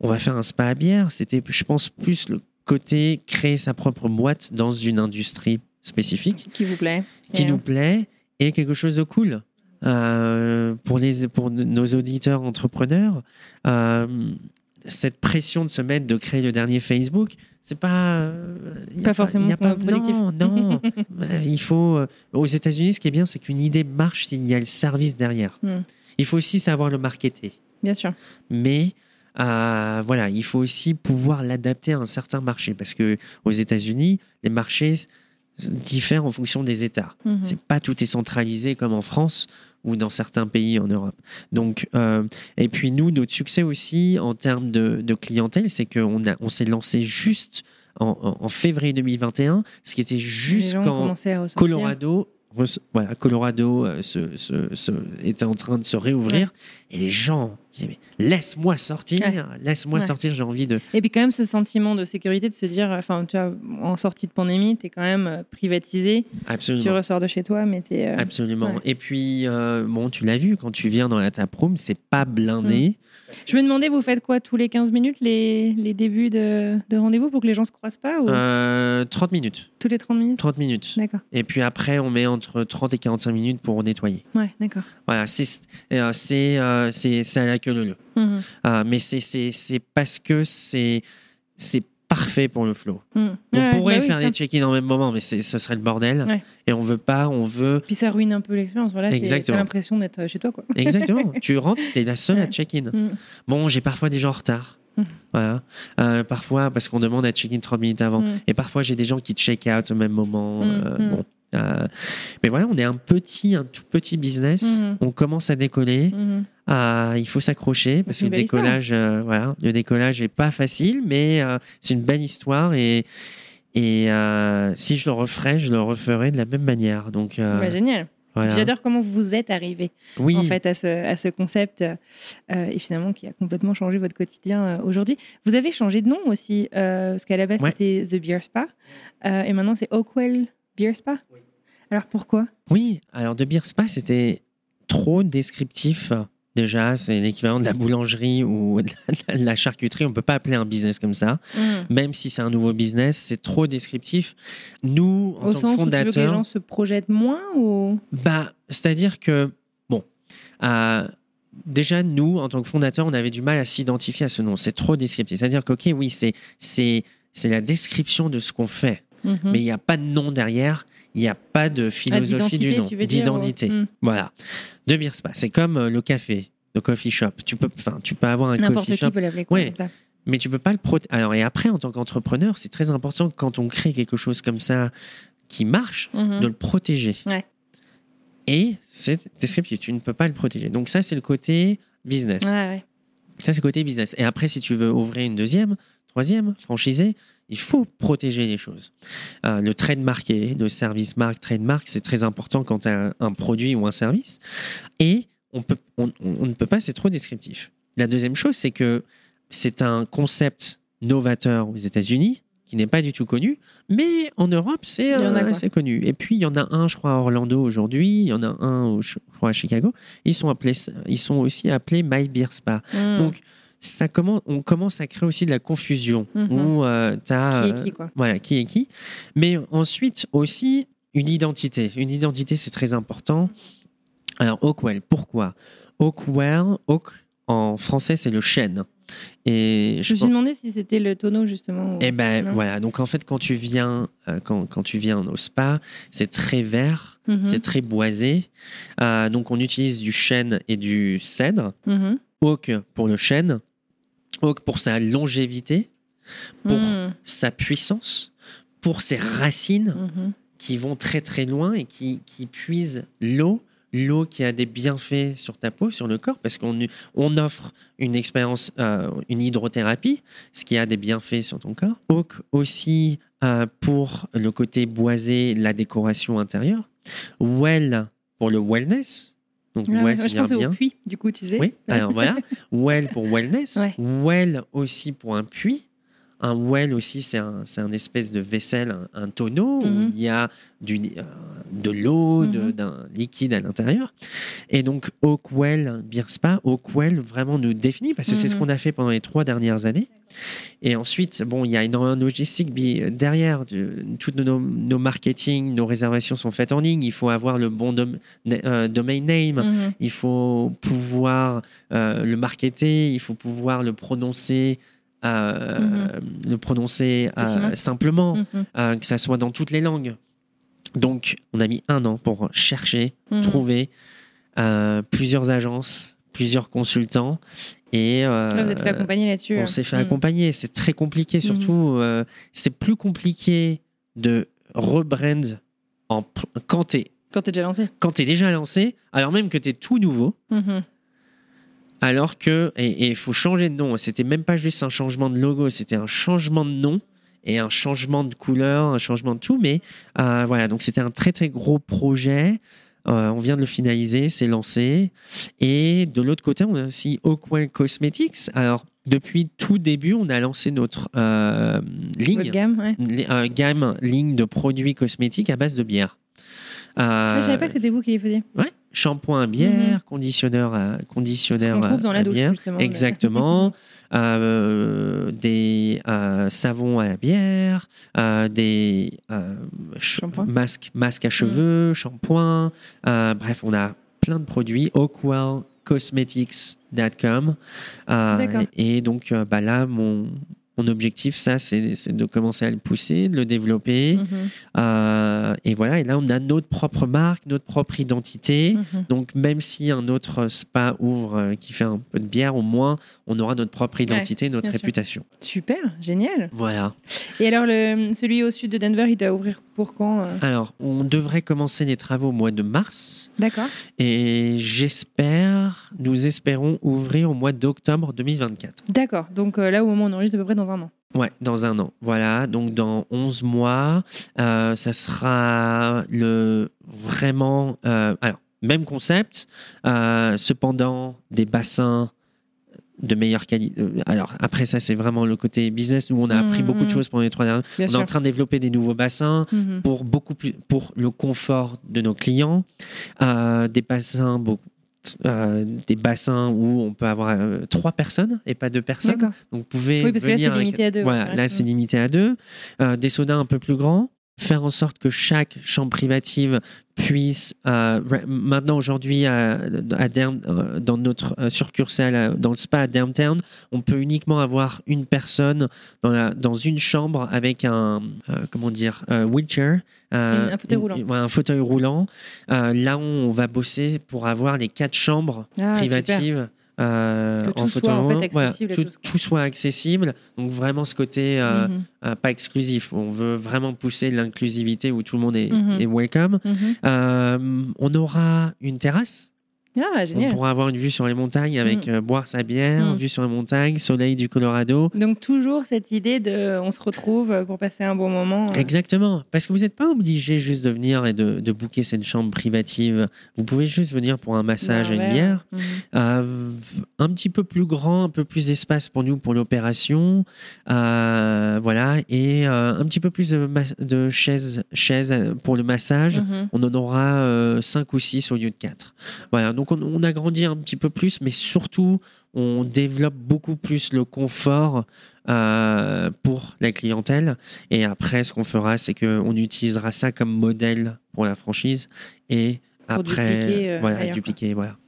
on va faire un spa à bière. C'était, je pense, plus le côté créer sa propre boîte dans une industrie spécifique Qui vous plaît. qui nous plaît et quelque chose de cool. Euh, pour, les, pour nos auditeurs entrepreneurs, euh, cette pression de se mettre, de créer le dernier Facebook, c'est pas. euh, y a Pas forcément y a pas- productif. Non, non. Euh, il faut. euh, Aux États-Unis, ce qui est bien, c'est qu'une idée marche s'il y a le service derrière. Hmm. Il faut aussi savoir le marketer. Bien sûr. Mais euh, voilà, il faut aussi pouvoir l'adapter à un certain marché parce que aux États-Unis, les marchés diffèrent en fonction des États. Mhm. C'est pas tout est centralisé comme en France ou dans certains pays en Europe. Donc, euh, et puis nous, notre succès aussi en termes de, de clientèle, c'est qu'on on s'est lancé juste en, en- en février 2021, ce qui était juste quand. Colorado, voilà, Colorado euh, se, se- se- était en train de se réouvrir et les gens disaient mais laisse-moi sortir, Ouais. laisse-moi Ouais. sortir, j'ai envie de. Et puis quand même ce sentiment de sécurité de se dire, enfin tu vois, en sortie de pandémie, tu es quand même euh, privatisé, Absolument. tu ressors de chez toi, mais tu es... Absolument. Et puis, euh, bon, tu l'as vu, quand tu viens dans la taproom, c'est pas blindé. Je me demandais, vous faites quoi tous les 15 minutes, les, les débuts de, de rendez-vous pour que les gens se croisent pas ou? Euh, 30 minutes. tous les 30 minutes? 30 minutes. D'accord. Et puis après, on met entre 30 et 45 minutes pour nettoyer. Ouais, d'accord. Voilà, c'est euh, c'est euh, c'est c'est à la queue leu Mhm. Ah, mais c'est c'est c'est parce que c'est c'est parfait pour le flow. Mhm. On Ouais, pourrait bah oui, faire ça- les check-in en même moment, mais ce serait le bordel. Ouais. Et on veut pas, on veut. Puis ça ruine un peu l'expérience. Voilà, Exactement. t'as l'impression d'être chez toi, quoi. Exactement. tu rentres, t'es la seule à check-in. Mhm. Bon, j'ai parfois des gens en retard. Voilà. Euh, parfois, parce qu'on demande à check-in 30 minutes avant. Mhm. Et parfois, j'ai des gens qui check-out au même moment. Mhm. Euh, Mhm. bon. Euh, mais voilà, on est un petit, un tout petit business. On commence à décoller. Ah, il faut s'accrocher parce que le décollage, euh, voilà, le décollage est pas facile, mais c'est une belle histoire et et si je le referais, je le referais de la même manière. Donc Bah, génial. Voilà. J'adore comment vous êtes arrivé Oui, en fait à ce, à ce concept euh, et finalement qui a complètement changé votre quotidien euh, aujourd'hui. Vous avez changé de nom aussi euh, parce qu'à la base Ouais. c'était The Beer Spa euh, et maintenant c'est Oakwell Beer Spa. Alors pourquoi? Oui. Alors de Beer Spa, c'était trop descriptif. Déjà, c'est l'équivalent de la boulangerie ou de la, de la charcuterie. On peut pas appeler un business comme ça, même si c'est un nouveau business. C'est trop descriptif. Nous, en Au tant sens que où tu veux que les fondateurs, gens se projettent moins ou? Bah, c'est-à-dire que, bon, euh, déjà, nous, en tant que fondateurs, on avait du mal à s'identifier à ce nom. C'est trop descriptif. C'est-à-dire que, OK, oui, c'est, la description de ce qu'on fait, Mhm. mais il n'y a pas de nom derrière, il n'y a pas de philosophie du nom, d'identité. Hmm. Voilà. De Beer Spa, c'est comme euh, le café, le coffee shop. Tu peux, enfin, tu peux avoir un coffee qui shop peut l'appeler quoi, Ouais. comme ça. mais tu peux pas le protéger. Alors, et après, en tant qu'entrepreneur, c'est très important quand on crée quelque chose comme ça qui marche, Mhm. de le protéger. Ouais. Et c'est descriptif, tu ne peux pas le protéger. Donc ça, c'est le côté business. Ça, c'est le côté business. Et après, si tu veux ouvrir une deuxième, troisième, franchisée, il faut protéger les choses. Euh, le trademarké, le service marque, trademark, c'est très important quand tu as un, produit ou un service. Et on, peut, on, on ne peut pas, c'est trop descriptif. La deuxième chose, c'est que c'est un concept novateur aux États-Unis qui n'est pas du tout connu, mais en Europe, c'est euh, connu. Et puis, il y en a un, je crois, à Orlando aujourd'hui, il y en a un, je crois, à Chicago. Ils sont, appelés, ils sont aussi appelés My Beer Spa. Mhm. Donc, ça commence, on commence à créer aussi de la confusion Mhm. où as. qui est qui quoi Voilà, qui est qui. Mais ensuite aussi une identité. Une identité, c'est très important. Alors, Oakwell, pourquoi? Oakwell, Oak en français, c'est le chêne. Et Je me suis demandé si c'était le tonneau justement. eh ben Non. voilà, donc en fait quand tu viens euh, quand, quand tu viens au spa, c'est très vert, Mhm. c'est très boisé. Euh, donc on utilise du chêne et du cèdre. Mhm. Oak pour le chêne, pour sa longévité, pour Mhm. sa puissance, pour ses racines Mhm. qui vont très très loin et qui, qui puisent l'eau l'eau qui a des bienfaits sur ta peau, sur le corps, parce qu'on on offre une expérience, euh, une hydrothérapie, ce qui a des bienfaits sur ton corps. Oak aussi euh, pour le côté boisé, la décoration intérieure. Well pour le wellness. Donc, Ah, well, moi, je pensais bien. au puits, du coup, tu sais. Oui, alors voilà. Well pour wellness. Ouais. Well aussi pour un puits. Un well aussi, c'est un, c'est un espèce de vaisselle, un, un tonneau Mhm. où il y a du, euh, de l'eau, de- Mhm. d'un liquide à l'intérieur. Et donc, Oakwell Beer Spa, Oakwell vraiment nous définit parce que c'est ce Mhm. qu'on a fait pendant les trois dernières années. Et ensuite, bon, il y a énormément de logistique bi- derrière. De- Toutes nos, nos marketing, nos réservations sont faites en ligne. Il faut avoir le bon dom- euh, domain name. Mhm. Il faut pouvoir euh, le marketer, il faut pouvoir le prononcer, euh, le prononcer euh, simplement, Mhm. euh, que ça soit dans toutes les langues. Donc, on a mis un an pour chercher, Mhm. trouver euh, plusieurs agences, plusieurs consultants. Et euh, Là, vous êtes fait accompagner là-dessus. on euh. s'est fait Mhm. accompagner. C'est très compliqué, surtout. euh, c'est plus compliqué de rebrand en, quand tu es Quand t'es déjà lancé. quand tu es déjà lancé, alors même que tu es tout nouveau. Alors que, et il faut changer de nom, c'était même pas juste un changement de logo, c'était un changement de nom et un changement de couleur, un changement de tout, mais euh, voilà, donc c'était un très très gros projet. Euh, on vient de le finaliser, c'est lancé. Et de l'autre côté, on a aussi Oakwell Cosmetics. Alors, depuis tout début, on a lancé notre euh, ligne, gamme, ouais. li- gamme, ligne de produits cosmétiques à base de bière. Ah, je savais pas que c'était vous qui les faisiez. Ouais, shampoing à bière, conditionneur à conditionneur Mhm. Ce trouve dans la douche, bière. justement. Exactement. Euh, des euh, savons à la bière, euh, des. Mhm. masques, masques à cheveux, shampoing. bref, on a plein de produits. Oakwellcosmetics.com. Euh, D'accord. et donc bah là, mon, mon objectif, ça, c'est de commencer à le pousser, de le développer. Mhm. Euh, et voilà, et là, on a notre propre marque, notre propre identité. Mhm. Donc, même si un autre spa ouvre euh, qui fait un peu de bière, au moins, on aura notre propre identité, notre sûr. réputation. Super, génial. Voilà. Et alors, le, celui au sud de Denver, il doit ouvrir pour quand euh Alors, on devrait commencer les travaux au mois de mars. D'accord. Et j'espère, nous espérons ouvrir au mois d'octobre 2024. D'accord. Donc euh, là, au moment où on enregistre, à peu près dans un an. Ouais, dans un an. Voilà, donc dans 11 mois, euh, ça sera le vraiment. euh, alors, même concept, euh, cependant, des bassins de meilleure qualité. Euh, Alors, après, ça, c'est vraiment le côté business où on a appris beaucoup de choses pendant les trois dernières. Bien on est en train de développer des nouveaux bassins Mhm. pour beaucoup plus pour le confort de nos clients Euh, des bassins beaucoup euh, des bassins où on peut avoir euh, trois personnes et pas deux personnes donc vous pouvez Oui, parce que là, c'est limité à deux, voilà ouais. là c'est limité à deux des sodas un peu plus grands faire en sorte que chaque chambre privative puisse euh, maintenant aujourd'hui à, à Down- euh, dans notre euh, succursale dans le spa à downtown on peut uniquement avoir une personne dans, la, dans une chambre avec un euh, comment dire wheelchair un fauteuil une- roulant. ouais, un fauteuil roulant là on va bosser pour avoir les quatre chambres Ah, privatives euh, Que tout en soit, en fait. Voilà, tout, tout soit accessible. Donc vraiment ce côté euh, Mhm. euh, pas exclusif. On veut vraiment pousser l'inclusivité où tout le monde est, Mhm. est welcome. Mhm. Euh, on aura une terrasse. Ah, On pourra avoir une vue sur les montagnes avec euh, boire sa bière, Mhm. vue sur les montagnes, soleil du Colorado. Donc toujours cette idée de on se retrouve pour passer un bon moment. euh. Exactement. Parce que vous n'êtes pas obligé juste de venir et de, de booker cette chambre privative. Vous pouvez juste venir pour un massage Un et une bière. Euh, un petit peu plus grand, un peu plus d'espace pour nous pour l'opération, Euh, voilà, et euh, un petit peu plus de, chaises, chaises euh, pour le massage. Mhm. On en aura 5 ou 6 au lieu de 4. Voilà, donc on, on a grandi un petit peu plus, mais surtout, on développe beaucoup plus le confort euh, pour la clientèle. Et après, ce qu'on fera, c'est qu'on utilisera ça comme modèle pour la franchise. Et Pour après, dupliquer, euh, voilà, ailleurs, dupliquer, voilà.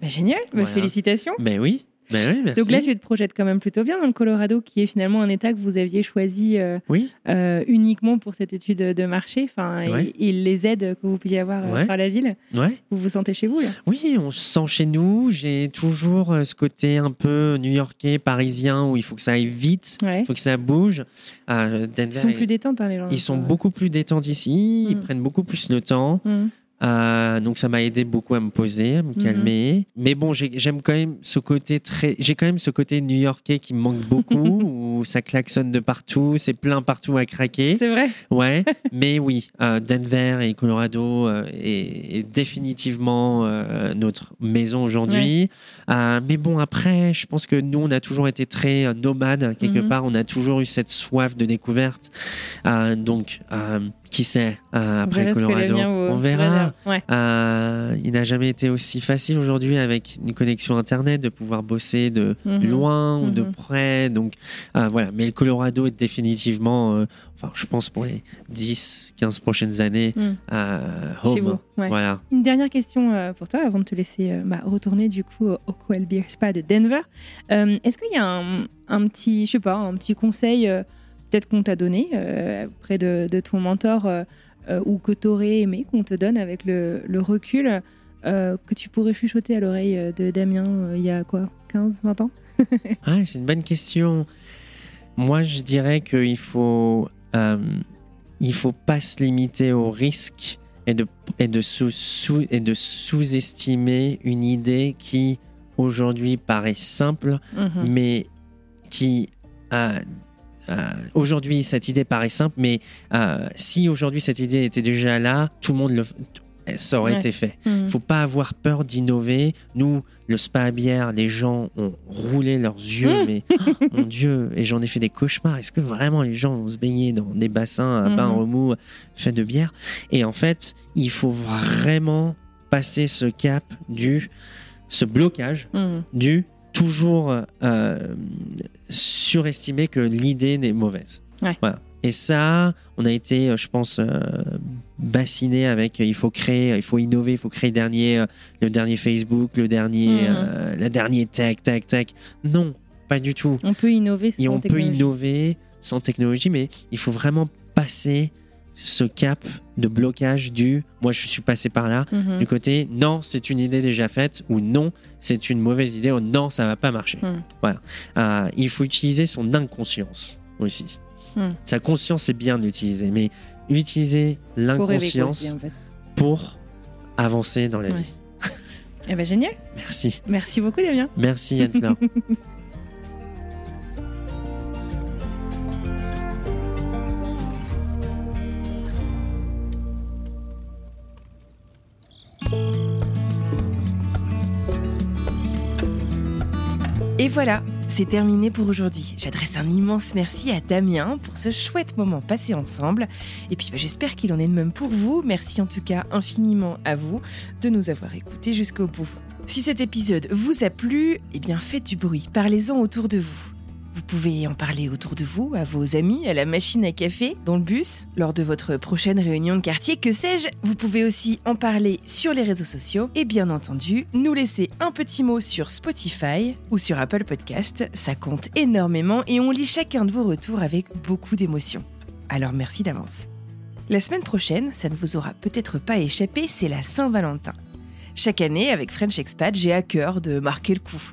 Bah, génial, Bah, Voilà. félicitations. Ben oui, ben oui, merci. Donc là, tu te projettes quand même plutôt bien dans le Colorado, qui est finalement un État que vous aviez choisi euh, Oui, euh, uniquement pour cette étude de marché. Enfin, Ouais. et, et les aides que vous pouviez avoir euh, Ouais. par la ville. ouais. Vous vous sentez chez vous là Oui, on se sent chez nous. J'ai toujours ce côté un peu new-yorkais, parisien, où il faut que ça aille vite, il faut que ça bouge. Euh, Ils sont plus détentes, hein, les gens. ils sont beaucoup plus détendus ici, ils Mm. prennent beaucoup plus le temps. mm. Euh, donc ça m'a aidé beaucoup à me poser, à me Mhm. calmer. Mais bon, j'ai- j'aime quand même ce côté très, j'ai quand même ce côté new-yorkais qui me manque beaucoup, où ça klaxonne de partout, c'est plein partout à craquer. C'est vrai. Ouais, mais oui, euh, Denver et Colorado euh, est, est définitivement notre maison aujourd'hui. Mais bon, après, je pense que nous, on a toujours été très nomades quelque Mhm. part. On a toujours eu cette soif de découverte. Donc, qui sait euh, après verra Colorado, on verra. Ouais. Euh, il n'a jamais été aussi facile aujourd'hui avec une connexion internet de pouvoir bosser de Mhm. loin ou de Mhm. près. Donc euh, voilà, mais le Colorado est définitivement, enfin je pense pour les 10, 15 prochaines années, Mhm. euh, Chez home. vous. ouais. Voilà. Une dernière question pour toi avant de te laisser bah, retourner du coup au Coel Beer Spa de Denver. Est-ce qu'il y a un, un petit, je sais pas, un petit conseil peut-être qu'on t'a donné euh, auprès de, de ton mentor euh, euh, ou que tu aurais aimé qu'on te donne avec le, le recul euh, que tu pourrais chuchoter à l'oreille euh, de Damien euh, il y a quoi 15, 20 ans? Ouais, c'est une bonne question. Moi, je dirais qu'il faut, euh, il faut pas se limiter au risque et de, et de, sous, sous- et de sous-estimer une idée qui aujourd'hui paraît simple, Mhm. mais qui euh, euh, aujourd'hui cette idée paraît simple, mais euh, si aujourd'hui cette idée était déjà là, tout le monde le, ça aurait Ouais. été fait. Mhm. Faut pas avoir peur d'innover. Nous, le spa à bière, les gens ont roulé leurs yeux, Mmh. mais oh, mon Dieu, et j'en ai fait des cauchemars. Est-ce que vraiment les gens vont se baigner dans des bassins à Mhm. bain remous faits de bière? Et en fait, il faut vraiment passer ce cap du, ce blocage Mhm. du toujours euh, surestimer que l'idée n'est mauvaise. Ouais. Voilà. Et ça, on a été, euh, je pense, euh, bassiné avec euh, il faut créer, il faut innover, il faut créer le dernier, euh, le dernier Facebook, le dernier, Mhm. euh, la dernière tech, tech, tech. Non, pas du tout. On peut innover sans Et on peut innover sans technologie, mais il faut vraiment passer ce cap de blocage du moi je suis passé par là Mhm. du côté non c'est une idée déjà faite ou non c'est une mauvaise idée ou non ça va pas marcher Hmm. voilà Euh, il faut utiliser son inconscience aussi Hmm. sa conscience c'est bien de l'utiliser mais utiliser l'inconscience aussi, en fait. pour avancer dans la Ouais. vie Eh ben, génial. merci Merci beaucoup, Damien. merci Anne-Fleur Et voilà, c'est terminé pour aujourd'hui. J'adresse un immense merci à Damien pour ce chouette moment passé ensemble. Et puis bah, j'espère qu'il en est de même pour vous. Merci en tout cas infiniment à vous de nous avoir écoutés jusqu'au bout. Si cet épisode vous a plu, eh bien faites du bruit, parlez-en autour de vous. Vous pouvez en parler autour de vous, à vos amis, à la machine à café, dans le bus, lors de votre prochaine réunion de quartier, que sais-je. Vous pouvez aussi en parler sur les réseaux sociaux et bien entendu, nous laisser un petit mot sur Spotify ou sur Apple Podcast. Ça compte énormément et on lit chacun de vos retours avec beaucoup d'émotion. Alors merci d'avance. La semaine prochaine, ça ne vous aura peut-être pas échappé, c'est la Saint-Valentin. Chaque année, avec French Expat, j'ai à cœur de marquer le coup.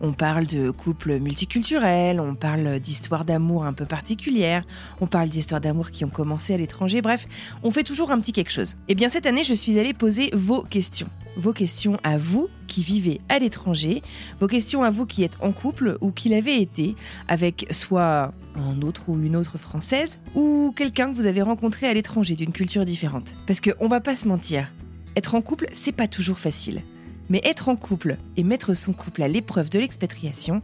On parle de couples multiculturels, on parle d'histoires d'amour un peu particulières, on parle d'histoires d'amour qui ont commencé à l'étranger, bref, on fait toujours un petit quelque chose. Et bien cette année, je suis allée poser vos questions. Vos questions à vous qui vivez à l'étranger, vos questions à vous qui êtes en couple ou qui l'avez été avec soit un autre ou une autre française ou quelqu'un que vous avez rencontré à l'étranger d'une culture différente. Parce qu'on va pas se mentir, être en couple, c'est pas toujours facile. Mais être en couple et mettre son couple à l'épreuve de l'expatriation,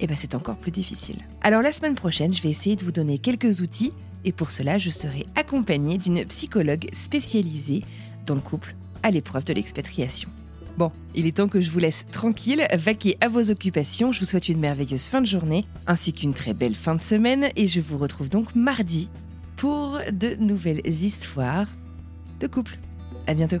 eh ben c'est encore plus difficile. Alors la semaine prochaine, je vais essayer de vous donner quelques outils et pour cela, je serai accompagnée d'une psychologue spécialisée dans le couple à l'épreuve de l'expatriation. Bon, il est temps que je vous laisse tranquille, vaquer à vos occupations. Je vous souhaite une merveilleuse fin de journée ainsi qu'une très belle fin de semaine et je vous retrouve donc mardi pour de nouvelles histoires de couple. À bientôt.